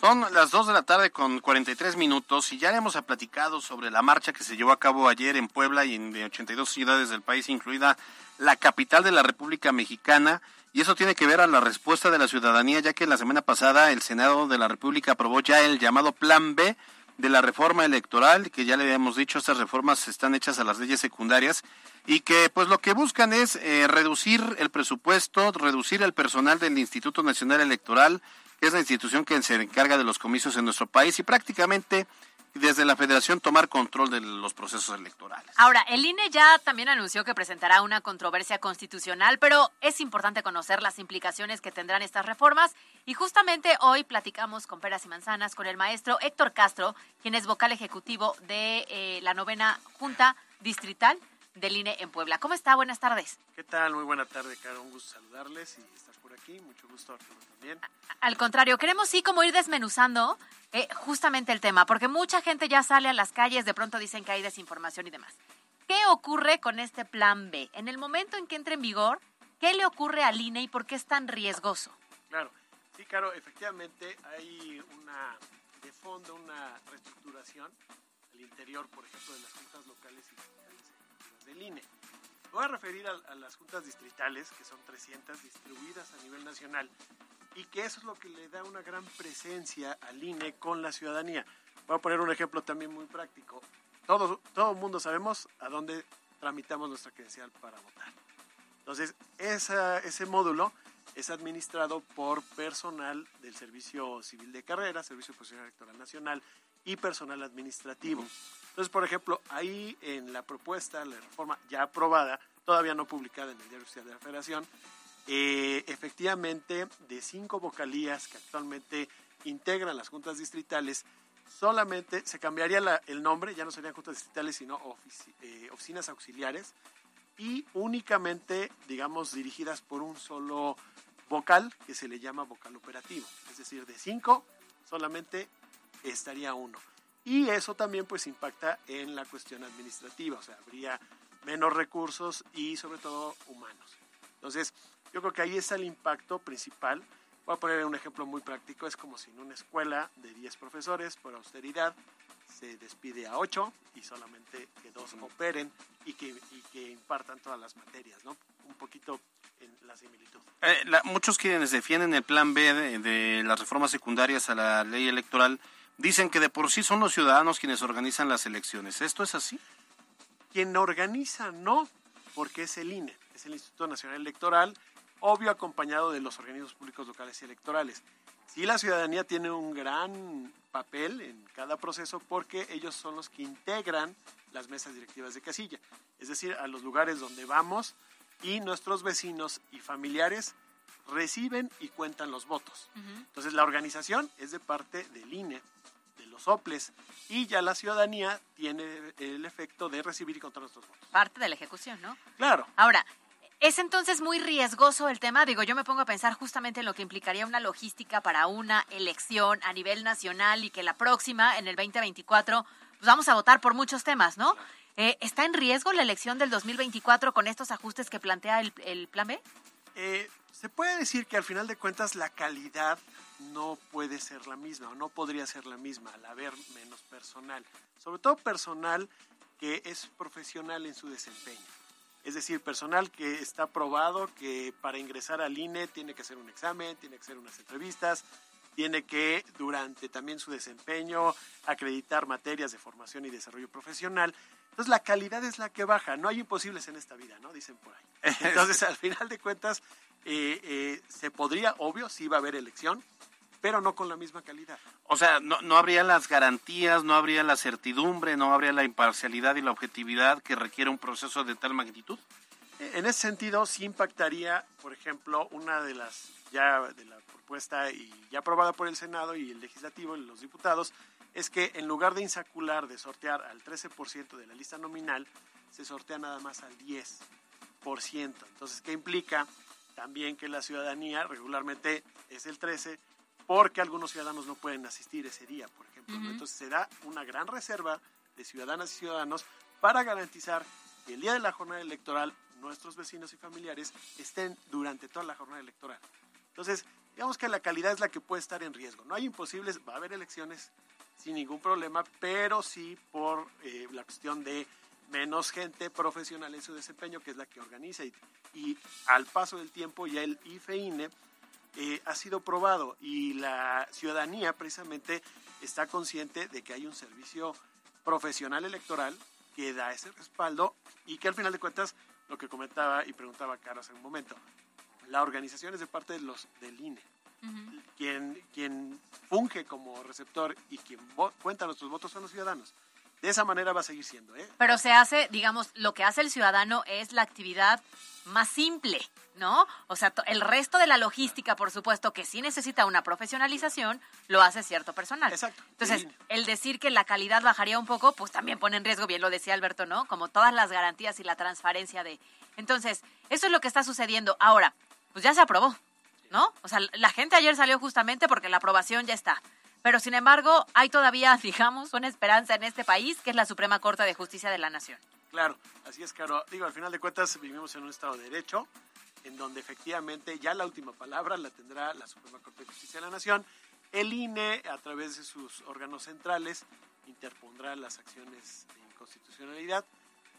Speaker 5: Son las 2 de la tarde con 43 minutos y ya hemos platicado sobre la marcha que se llevó a cabo ayer en Puebla y en 82 ciudades del país, incluida la capital de la República Mexicana. Y eso tiene que ver a la respuesta de la ciudadanía, ya que la semana pasada el Senado de la República aprobó ya el llamado Plan B de la reforma electoral, que ya le habíamos dicho, estas reformas están hechas a las leyes secundarias y que pues lo que buscan es eh, reducir el presupuesto, reducir el personal del Instituto Nacional Electoral, que es la institución que se encarga de los comicios en nuestro país y prácticamente desde la federación tomar control de los procesos electorales.
Speaker 7: Ahora, el INE ya también anunció que presentará una controversia constitucional, pero es importante conocer las implicaciones que tendrán estas reformas y justamente hoy platicamos con peras y manzanas con el maestro Héctor Castro, quien es vocal ejecutivo de eh, la novena Junta Distrital del INE en Puebla. ¿Cómo está? Buenas tardes.
Speaker 10: ¿Qué tal? Muy buena tarde, Caro. Un gusto saludarles y estar por aquí. Mucho gusto, Arturo, también.
Speaker 7: Al contrario, queremos sí como ir desmenuzando eh, justamente el tema, porque mucha gente ya sale a las calles, de pronto dicen que hay desinformación y demás. ¿Qué ocurre con este plan B? En el momento en que entre en vigor, ¿qué le ocurre al INE y por qué es tan riesgoso?
Speaker 10: Claro, sí, Caro, efectivamente hay una, de fondo, una reestructuración al interior, por ejemplo, de las juntas locales y del INE. Voy a referir a, las juntas distritales, que son 300 distribuidas a nivel nacional, y que eso es lo que le da una gran presencia al INE con la ciudadanía. Voy a poner un ejemplo también muy práctico. Todo, todo el mundo sabemos a dónde tramitamos nuestra credencial para votar. Entonces, ese módulo es administrado por personal del Servicio Civil de Carrera, Servicio Profesional Electoral Nacional y personal administrativo. Entonces, por ejemplo, ahí en la propuesta, la reforma ya aprobada, todavía no publicada en el Diario Oficial de la Federación, eh, efectivamente, de cinco vocalías que actualmente integran las juntas distritales, solamente se cambiaría el nombre, ya no serían juntas distritales, sino eh, oficinas auxiliares, y únicamente, digamos, dirigidas por un solo vocal, que se le llama vocal operativo. Es decir, de cinco, solamente estaría uno. Y eso también pues impacta en la cuestión administrativa, o sea, habría menos recursos y sobre todo humanos. Entonces, yo creo que ahí está el impacto principal. Voy a poner un ejemplo muy práctico, es como si en una escuela de 10 profesores por austeridad se despide a 8 y solamente que dos operen y que, y que impartan todas las materias, ¿no? Un poquito en la similitud.
Speaker 5: Eh, la- muchos quienes defienden el plan B de, de las reformas secundarias a la ley electoral dicen que de por sí son los ciudadanos quienes organizan las elecciones. ¿Esto es así?
Speaker 10: Quien organiza no, porque es el INE, es el Instituto Nacional Electoral, obvio acompañado de los organismos públicos locales y electorales. Sí, la ciudadanía tiene un gran papel en cada proceso porque ellos son los que integran las mesas directivas de casilla, es decir, a los lugares donde vamos y nuestros vecinos y familiares reciben y cuentan los votos. Entonces, la organización es de parte del INE, de los OPLES, y ya la ciudadanía tiene el efecto de recibir y contar nuestros votos.
Speaker 7: Parte de la ejecución, ¿no?
Speaker 10: Claro.
Speaker 7: Ahora, ¿es entonces muy riesgoso el tema? Digo, yo me pongo a pensar justamente en lo que implicaría una logística para una elección a nivel nacional y que la próxima, en el 2024, pues vamos a votar por muchos temas, ¿no? Eh, ¿Está en riesgo la elección del 2024 con estos ajustes que plantea el, el Plan B?
Speaker 10: Eh, se puede decir que al final de cuentas la calidad no puede ser la misma o no podría ser la misma al haber menos personal. Sobre todo personal que es profesional en su desempeño. Es decir, personal que está probado que para ingresar al INE tiene que hacer un examen, tiene que hacer unas entrevistas, tiene que durante también su desempeño acreditar materias de formación y desarrollo profesional. Entonces la calidad es la que baja. No hay imposibles en esta vida, ¿no? Dicen por ahí. Entonces al final de cuentas eh, eh, se podría, obvio, sí va a haber elección, pero no con la misma calidad.
Speaker 5: O sea, no, no habría las garantías, no habría la certidumbre, no habría la imparcialidad y la objetividad que requiere un proceso de tal magnitud.
Speaker 10: Eh, En ese sentido, sí impactaría, por ejemplo, una de las ya de la propuesta y ya aprobada por el Senado y el Legislativo y los diputados, es que en lugar de insacular, de sortear al 13% de la lista nominal, se sortea nada más al 10%. Entonces, ¿qué implica? También que la ciudadanía regularmente es el 13%, porque algunos ciudadanos no pueden asistir ese día, por ejemplo. Entonces, se da una gran reserva de ciudadanas y ciudadanos para garantizar que el día de la jornada electoral nuestros vecinos y familiares estén durante toda la jornada electoral. Entonces, digamos que la calidad es la que puede estar en riesgo. No hay imposibles, va a haber elecciones sin ningún problema, pero sí por eh, la cuestión de menos gente profesional en su desempeño, que es la que organiza. Y, al paso del tiempo ya el IFEINE eh, ha sido probado y la ciudadanía precisamente está consciente de que hay un servicio profesional electoral que da ese respaldo y que al final de cuentas, lo que comentaba y preguntaba Carlos hace un momento, la organización es de parte de los del INE. Quien, quien funge como receptor y quien cuenta nuestros votos son los ciudadanos. De esa manera va a seguir siendo. ¿eh?
Speaker 7: Pero se hace, digamos, lo que hace el ciudadano es la actividad más simple, ¿no? O sea, el resto de la logística, por supuesto, que sí necesita una profesionalización, lo hace cierto personal.
Speaker 10: Exacto.
Speaker 7: Entonces, el decir que la calidad bajaría un poco, pues también pone en riesgo, bien lo decía Alberto, ¿no? Como todas las garantías y la transparencia de... Entonces, eso es lo que está sucediendo. Ahora, pues ya se aprobó, ¿no? O sea, la gente ayer salió justamente porque la aprobación ya está. Pero sin embargo, hay todavía, digamos, una esperanza en este país, que es la Suprema Corte de Justicia de la Nación.
Speaker 10: Claro, así es, Caro. Digo, al final de cuentas vivimos en un Estado de Derecho, en donde efectivamente ya la última palabra la tendrá la Suprema Corte de Justicia de la Nación. El INE, a través de sus órganos centrales, interpondrá las acciones de inconstitucionalidad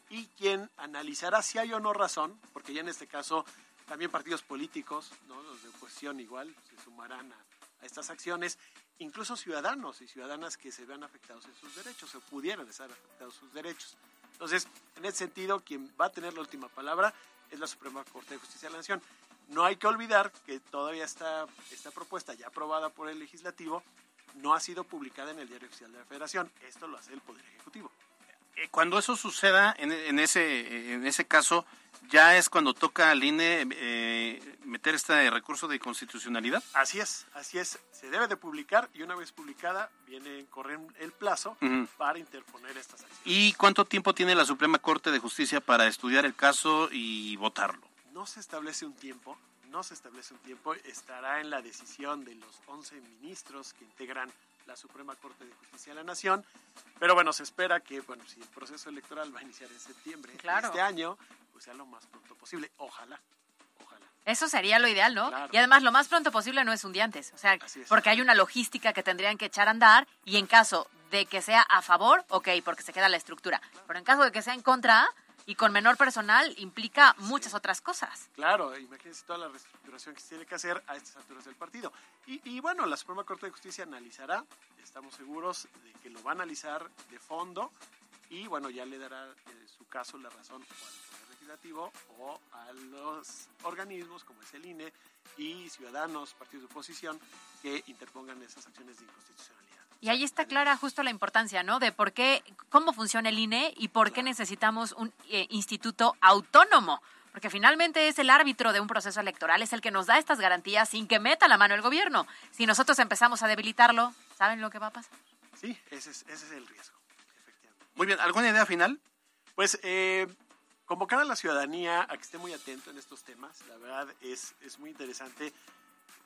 Speaker 10: y quien analizará si hay o no razón, porque ya en este caso también partidos políticos, ¿no? los de oposición igual, se sumarán a, estas acciones, incluso ciudadanos y ciudadanas que se vean afectados en sus derechos o pudieran estar afectados sus derechos. Entonces, en ese sentido, quien va a tener la última palabra es la Suprema Corte de Justicia de la Nación. No hay que olvidar que todavía está esta propuesta ya aprobada por el legislativo no ha sido publicada en el Diario Oficial de la Federación. Esto lo hace el Poder Ejecutivo.
Speaker 5: Eh, cuando eso suceda, en, en ese, en ese caso, ya es cuando toca al INE eh, meter este recurso de constitucionalidad.
Speaker 10: Así es, así es. Se debe de publicar y una vez publicada viene correr el plazo para interponer estas acciones.
Speaker 5: ¿Y cuánto tiempo tiene la Suprema Corte de Justicia para estudiar el caso y votarlo?
Speaker 10: No se establece un tiempo, no se establece un tiempo, estará en la decisión de los 11 ministros que integran la Suprema Corte de Justicia de la Nación, pero bueno, se espera que, bueno, si el proceso electoral va a iniciar en septiembre
Speaker 7: Claro.
Speaker 10: de este año, pues sea lo más pronto posible, ojalá, ojalá.
Speaker 7: Eso sería lo ideal, ¿no?
Speaker 10: Claro.
Speaker 7: Y además lo más pronto posible no es un día antes, o sea, porque hay una logística que tendrían que echar a andar y en caso de que sea a favor, ok, porque se queda la estructura, pero en caso de que sea en contra y con menor personal implica muchas otras cosas.
Speaker 10: Claro, imagínense toda la reestructuración que se tiene que hacer a estas alturas del partido. Y, y bueno, la Suprema Corte de Justicia analizará, estamos seguros de que lo va a analizar de fondo y bueno, ya le dará eh, su caso la razón o al Poder Legislativo o a los organismos como es el INE y ciudadanos, partidos de oposición que interpongan esas acciones de inconstitucionalidad.
Speaker 7: Y ahí está clara justo la importancia, ¿no? De por qué, cómo funciona el INE y por qué necesitamos un eh, instituto autónomo. Porque finalmente es el árbitro de un proceso electoral, es el que nos da estas garantías sin que meta la mano el gobierno. Si nosotros empezamos a debilitarlo, ¿saben lo que va a pasar?
Speaker 10: Sí, ese es, ese es el riesgo, efectivamente.
Speaker 5: Muy bien, ¿alguna idea final?
Speaker 10: Pues eh, convocar a la ciudadanía a que esté muy atento en estos temas, la verdad es, es muy interesante.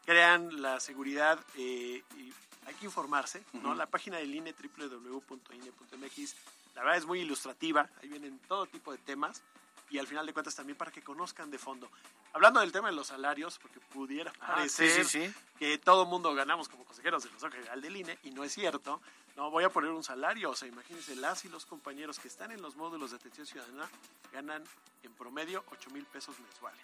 Speaker 10: Crean la seguridad eh, y hay que informarse, ¿no? La página del INE, www.ine.mx, la verdad es muy ilustrativa, ahí vienen todo tipo de temas y al final de cuentas también para que conozcan de fondo. Hablando del tema de los salarios, porque pudiera
Speaker 5: Ah,
Speaker 10: parecer
Speaker 5: sí, sí, sí.
Speaker 10: que todo mundo ganamos como consejeros del Consejo General del INE y no es cierto. No, voy a poner un salario, o sea, imagínense, las y los compañeros que están en los módulos de atención ciudadana ganan en promedio 8 mil pesos mensuales.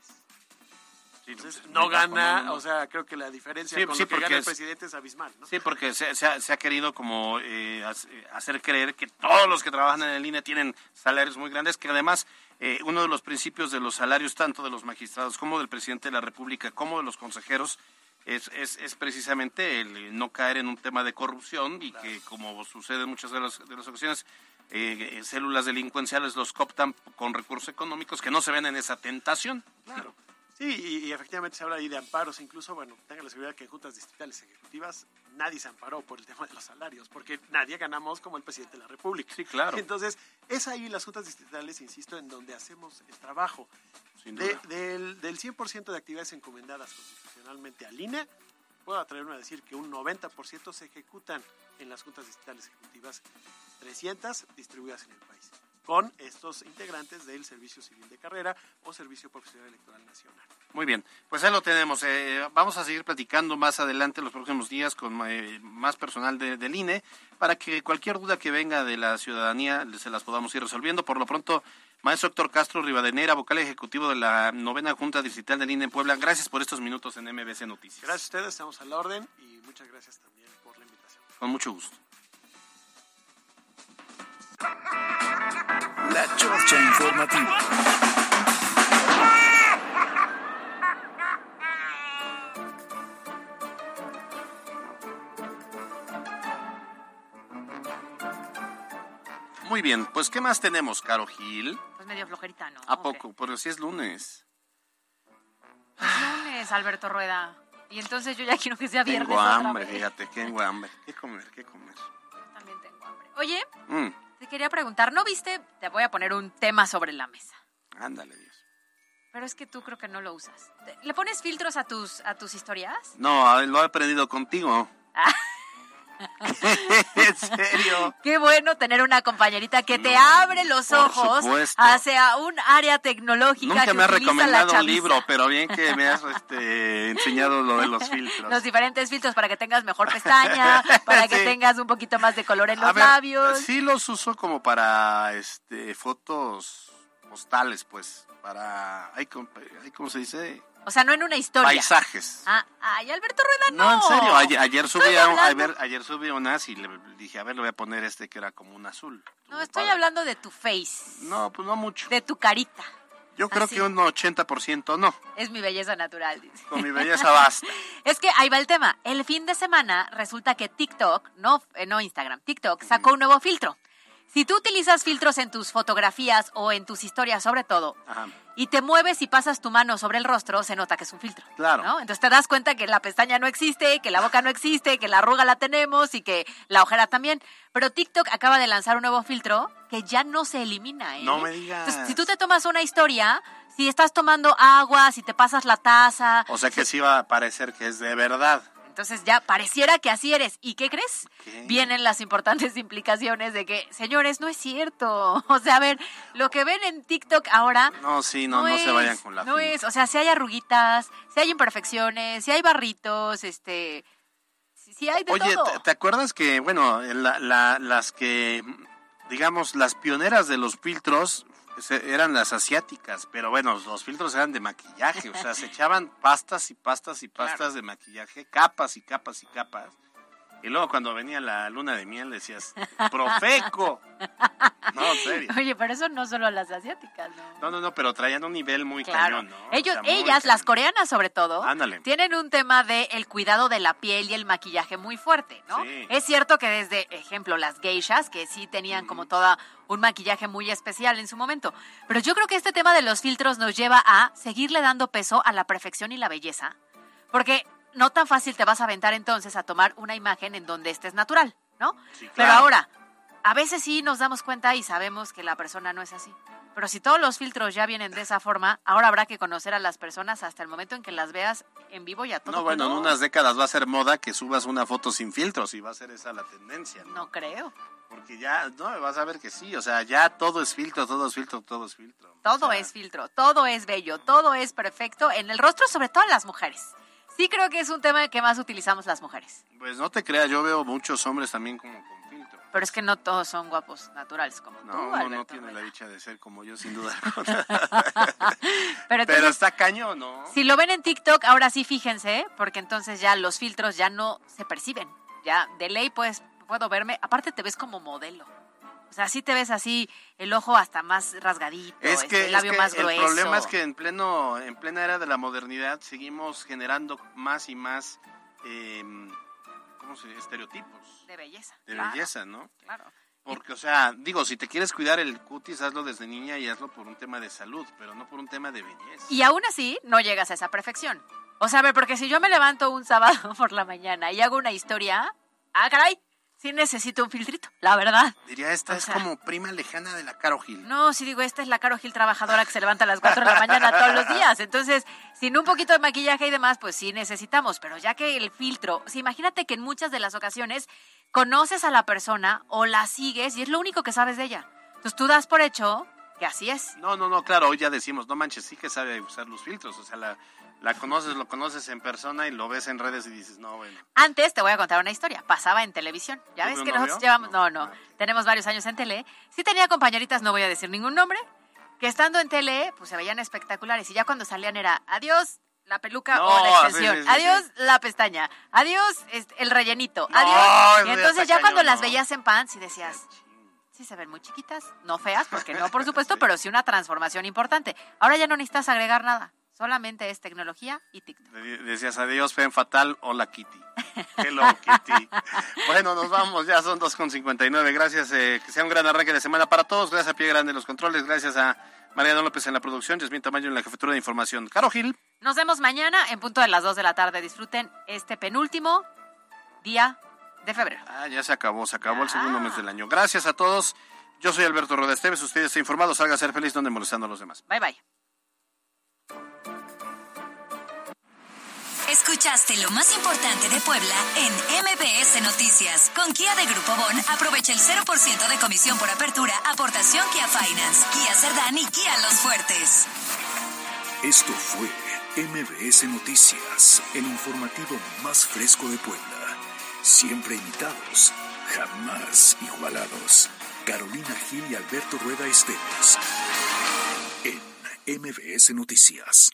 Speaker 10: Entonces,
Speaker 5: pues,
Speaker 10: no gana, o sea, creo que la diferencia
Speaker 5: Sí,
Speaker 10: con
Speaker 5: sí,
Speaker 10: lo que gana el
Speaker 5: es-
Speaker 10: presidente es abismal, ¿no?
Speaker 5: Sí, porque se, se ha, se ha querido como eh, hac- hacer creer que todos los que trabajan en el INE tienen salarios muy grandes, que además eh, uno de los principios de los salarios tanto de los magistrados como del presidente de la República como de los consejeros es, es, es precisamente el no caer en un tema de corrupción y que como sucede en muchas de las, de las ocasiones, eh, células delincuenciales los cooptan con recursos económicos que no se ven en esa tentación.
Speaker 10: Claro. Sí, y, y efectivamente se habla ahí de amparos, incluso, bueno, tengan la seguridad que en juntas distritales ejecutivas nadie se amparó por el tema de los salarios, porque nadie ganamos como el presidente de la República.
Speaker 5: Sí, claro.
Speaker 10: Entonces, es ahí las juntas distritales, insisto, en donde hacemos el trabajo.
Speaker 5: Sin
Speaker 10: De-
Speaker 5: duda.
Speaker 10: del, del 100% de actividades encomendadas constitucionalmente al INE, puedo atreverme a decir que un 90% se ejecutan en las juntas distritales ejecutivas, 300 distribuidas en el país, con estos integrantes del Servicio Civil de Carrera o Servicio Profesional Electoral Nacional.
Speaker 5: Muy bien, pues ahí lo tenemos. Eh, vamos a seguir platicando más adelante los próximos días con eh, más personal de- del INE para que cualquier duda que venga de la ciudadanía se las podamos ir resolviendo. Por lo pronto, maestro Héctor Castro Rivadenera, vocal ejecutivo de la novena Junta Distrital del INE en Puebla, gracias por estos minutos en MBC Noticias.
Speaker 10: Gracias a ustedes, estamos a la orden y muchas gracias también por la invitación.
Speaker 5: Con mucho gusto. Muy bien, pues ¿qué más tenemos, Caro Gil?
Speaker 7: Pues medio flojerita, ¿no?
Speaker 5: ¿A poco? Porque si es lunes.
Speaker 7: Es lunes, Alberto Rueda. Y entonces yo ya quiero que sea viernes
Speaker 5: Tengo
Speaker 7: otra
Speaker 5: hambre,
Speaker 7: vez.
Speaker 5: fíjate, tengo hambre. ¿Qué comer? ¿Qué comer?
Speaker 7: También tengo hambre. Oye,
Speaker 5: Mm,
Speaker 7: te quería preguntar, ¿no viste? Te voy a poner un tema sobre la mesa.
Speaker 5: ándale, Dios.
Speaker 7: Pero es que tú creo que no lo usas. ¿Te- ¿Le pones filtros a tus, a tus historias?
Speaker 5: No, lo he aprendido contigo. ¿En serio?
Speaker 7: Qué bueno tener una compañerita que te abre los ojos hacia un área tecnológica
Speaker 5: Nunca
Speaker 7: que
Speaker 5: me
Speaker 7: la
Speaker 5: recomendado un libro, pero bien que me has este, enseñado lo de los filtros.
Speaker 7: Los diferentes filtros para que tengas mejor pestaña, para que
Speaker 5: Sí.
Speaker 7: tengas un poquito más de color en los
Speaker 5: A ver,
Speaker 7: labios.
Speaker 5: Sí los uso como para este, fotos postales, pues, para, ay, ¿cómo, ay, ¿cómo se dice?
Speaker 7: O sea, no en una historia.
Speaker 5: Paisajes.
Speaker 7: Ah, ay, Alberto Rueda, no.
Speaker 5: No, en serio, ayer, ayer subí a, ayer, subí unas y le dije, a ver, le voy a poner este que era como un azul.
Speaker 7: No, estoy hablando de tu face,
Speaker 5: No, pues no mucho.
Speaker 7: de tu carita.
Speaker 5: Yo creo
Speaker 7: así.
Speaker 5: que un 80% no.
Speaker 7: Es mi belleza natural, dice.
Speaker 5: Con mi belleza basta.
Speaker 7: Es que ahí va el tema. El fin de semana resulta que TikTok, no, eh, no Instagram, TikTok sacó un nuevo filtro. Si tú utilizas filtros en tus fotografías o en tus historias, sobre todo,
Speaker 5: Ajá.
Speaker 7: y te mueves y pasas tu mano sobre el rostro, se nota que es un filtro.
Speaker 5: Claro.
Speaker 7: ¿no? Entonces te das cuenta que la pestaña no existe, que la boca no existe, que la arruga la tenemos y que la ojera también. Pero TikTok acaba de lanzar un nuevo filtro que ya no se elimina. ¿eh?
Speaker 5: No me digas.
Speaker 7: Entonces, si tú te tomas una historia, si estás tomando agua, si te pasas la taza,
Speaker 5: O sea que sí va a parecer que es de verdad.
Speaker 7: Entonces ya pareciera que así eres. ¿Y qué crees?
Speaker 5: ¿Qué?
Speaker 7: Vienen las importantes implicaciones de que, señores, no es cierto. O sea, a ver, lo que ven en TikTok ahora
Speaker 5: No, sí, no, no, se
Speaker 7: es,
Speaker 5: vayan con la
Speaker 7: No
Speaker 5: finta.
Speaker 7: es, o sea, si hay arruguitas, si hay imperfecciones, si hay barritos, este, si, hay de
Speaker 5: Oye,
Speaker 7: todo.
Speaker 5: ¿te, te acuerdas que, bueno, la- la- las que, digamos, las pioneras de los filtros eran las asiáticas, pero bueno, los filtros eran de maquillaje, o sea, se echaban pastas y pastas y pastas de maquillaje, capas y capas y capas. Y luego cuando venía la luna de miel decías, profeco. No, serio.
Speaker 7: Oye, pero eso no solo a las asiáticas, ¿no?
Speaker 5: No, no, no, pero traían un nivel muy
Speaker 7: Claro.
Speaker 5: cañón, ¿no? O
Speaker 7: Ellos,
Speaker 5: sea,
Speaker 7: ellas, las coreanas sobre todo,
Speaker 5: Ándale.
Speaker 7: tienen un tema de el cuidado de la piel y el maquillaje muy fuerte, ¿no?
Speaker 5: Sí.
Speaker 7: Es cierto que desde, ejemplo, las geishas, que sí tenían como toda un maquillaje muy especial en su momento. Pero yo creo que este tema de los filtros nos lleva a seguirle dando peso a la perfección y la belleza. Porque no tan fácil te vas a aventar entonces a tomar una imagen en donde estés natural, ¿no?
Speaker 5: Sí,
Speaker 7: Pero
Speaker 5: claro.
Speaker 7: ahora, a veces sí nos damos cuenta y sabemos que la persona no es así. Pero si todos los filtros ya vienen de esa forma, ahora habrá que conocer a las personas hasta el momento en que las veas en vivo y a todo
Speaker 5: No, bueno, en unas décadas va a ser moda que subas una foto sin filtros y va a ser esa la tendencia, ¿no?
Speaker 7: No creo.
Speaker 5: Porque ya, no, vas a ver que sí, o sea, ya todo es filtro, todo es filtro, todo es filtro.
Speaker 7: Todo
Speaker 5: O sea,
Speaker 7: es filtro, todo es bello, todo es perfecto en el rostro, sobre todo en las mujeres. Sí creo que es un tema que más utilizamos las mujeres.
Speaker 5: Pues no te creas, yo veo muchos hombres también como con filtro.
Speaker 7: Pero es que no todos son guapos naturales como
Speaker 5: No,
Speaker 7: tú,
Speaker 5: uno no tiene la dicha de ser como yo, sin duda.
Speaker 7: Pero
Speaker 5: Pero está cañón, ¿no?
Speaker 7: Si lo ven en TikTok, ahora sí fíjense, porque entonces ya los filtros ya no se perciben. Ya de ley pues puedo verme, aparte te ves como modelo. O sea, sí te ves así, el ojo hasta más rasgadito,
Speaker 5: Es
Speaker 7: este,
Speaker 5: que,
Speaker 7: el
Speaker 5: es
Speaker 7: labio
Speaker 5: que
Speaker 7: más
Speaker 5: el
Speaker 7: grueso.
Speaker 5: problema es que en pleno, en plena era de la modernidad seguimos generando más y más, eh, ¿cómo se dice? Estereotipos
Speaker 7: De belleza.
Speaker 5: de
Speaker 7: claro,
Speaker 5: belleza, ¿no?
Speaker 7: Claro.
Speaker 5: Porque, o sea, digo, si te quieres cuidar el cutis, hazlo desde niña y hazlo por un tema de salud, pero no por un tema de belleza.
Speaker 7: Y aún así, no llegas a esa perfección. O sea, a ver, porque si yo me levanto un sábado por la mañana y hago una historia, ah, caray, sí necesito un filtrito, la verdad.
Speaker 5: Diría, esta
Speaker 7: o
Speaker 5: es
Speaker 7: sea-
Speaker 5: como prima lejana de la Caro Gil.
Speaker 7: No, si digo, esta es la Caro Gil trabajadora que se levanta a las 4 de la mañana todos los días. Entonces, sin un poquito de maquillaje y demás, pues sí necesitamos. Pero ya que el filtro, sí, imagínate que en muchas de las ocasiones conoces a la persona o la sigues y es lo único que sabes de ella. Entonces tú das por hecho que así es.
Speaker 5: No, no, no, claro, hoy ya decimos, no manches, sí que sabe usar los filtros, o sea, la, la conoces, lo conoces en persona y lo ves en redes y dices, no, bueno.
Speaker 7: Antes te voy a contar una historia. Pasaba en televisión. Ya
Speaker 5: ¿Tuve
Speaker 7: ves que
Speaker 5: novio?
Speaker 7: nosotros llevamos. No,
Speaker 5: No.
Speaker 7: no. Tenemos varios años en tele. Sí tenía compañeritas, no voy a decir ningún nombre, que estando en tele, pues se veían espectaculares. Y ya cuando salían era adiós la peluca
Speaker 5: No,
Speaker 7: o la extensión.
Speaker 5: sí, sí,
Speaker 7: adiós la pestaña. Adiós el rellenito. Adiós. Y entonces ya cuando las veías en pants y decías. Sí, se ven muy chiquitas, no feas, porque no, por supuesto, pero sí una transformación importante. Ahora ya no necesitas agregar nada, solamente es tecnología y TikTok.
Speaker 5: De- Decías adiós, Fen Fatal, hola Kitty. Hello Kitty. bueno, nos vamos, ya son 2.59. Gracias, eh, que sea un gran arranque de semana para todos. Gracias a Pie Grande los controles, gracias a Mariano López en la producción, Yasmín Tamayo en la jefatura de información. Caro Gil,
Speaker 7: Nos vemos mañana en punto de las 2 de la tarde. Disfruten este penúltimo día de febrero.
Speaker 5: ah, ya se acabó, se acabó el
Speaker 7: Ya.
Speaker 5: segundo mes del año. Gracias a todos. Yo soy Alberto Roda Esteves, usted está informado, salga a ser feliz, donde molestando a los demás.
Speaker 7: Bye bye.
Speaker 11: Escuchaste lo más importante de Puebla en MBS Noticias. Con Kia de Grupo Bon, aprovecha el 0% de comisión por apertura, aportación Kia Finance, Kia Cerdán y Kia Los Fuertes.
Speaker 1: Esto fue MBS Noticias, el informativo más fresco de Puebla. Siempre imitados, jamás igualados. Carolina Gil y Alberto Rueda Esteves. En MBS Noticias.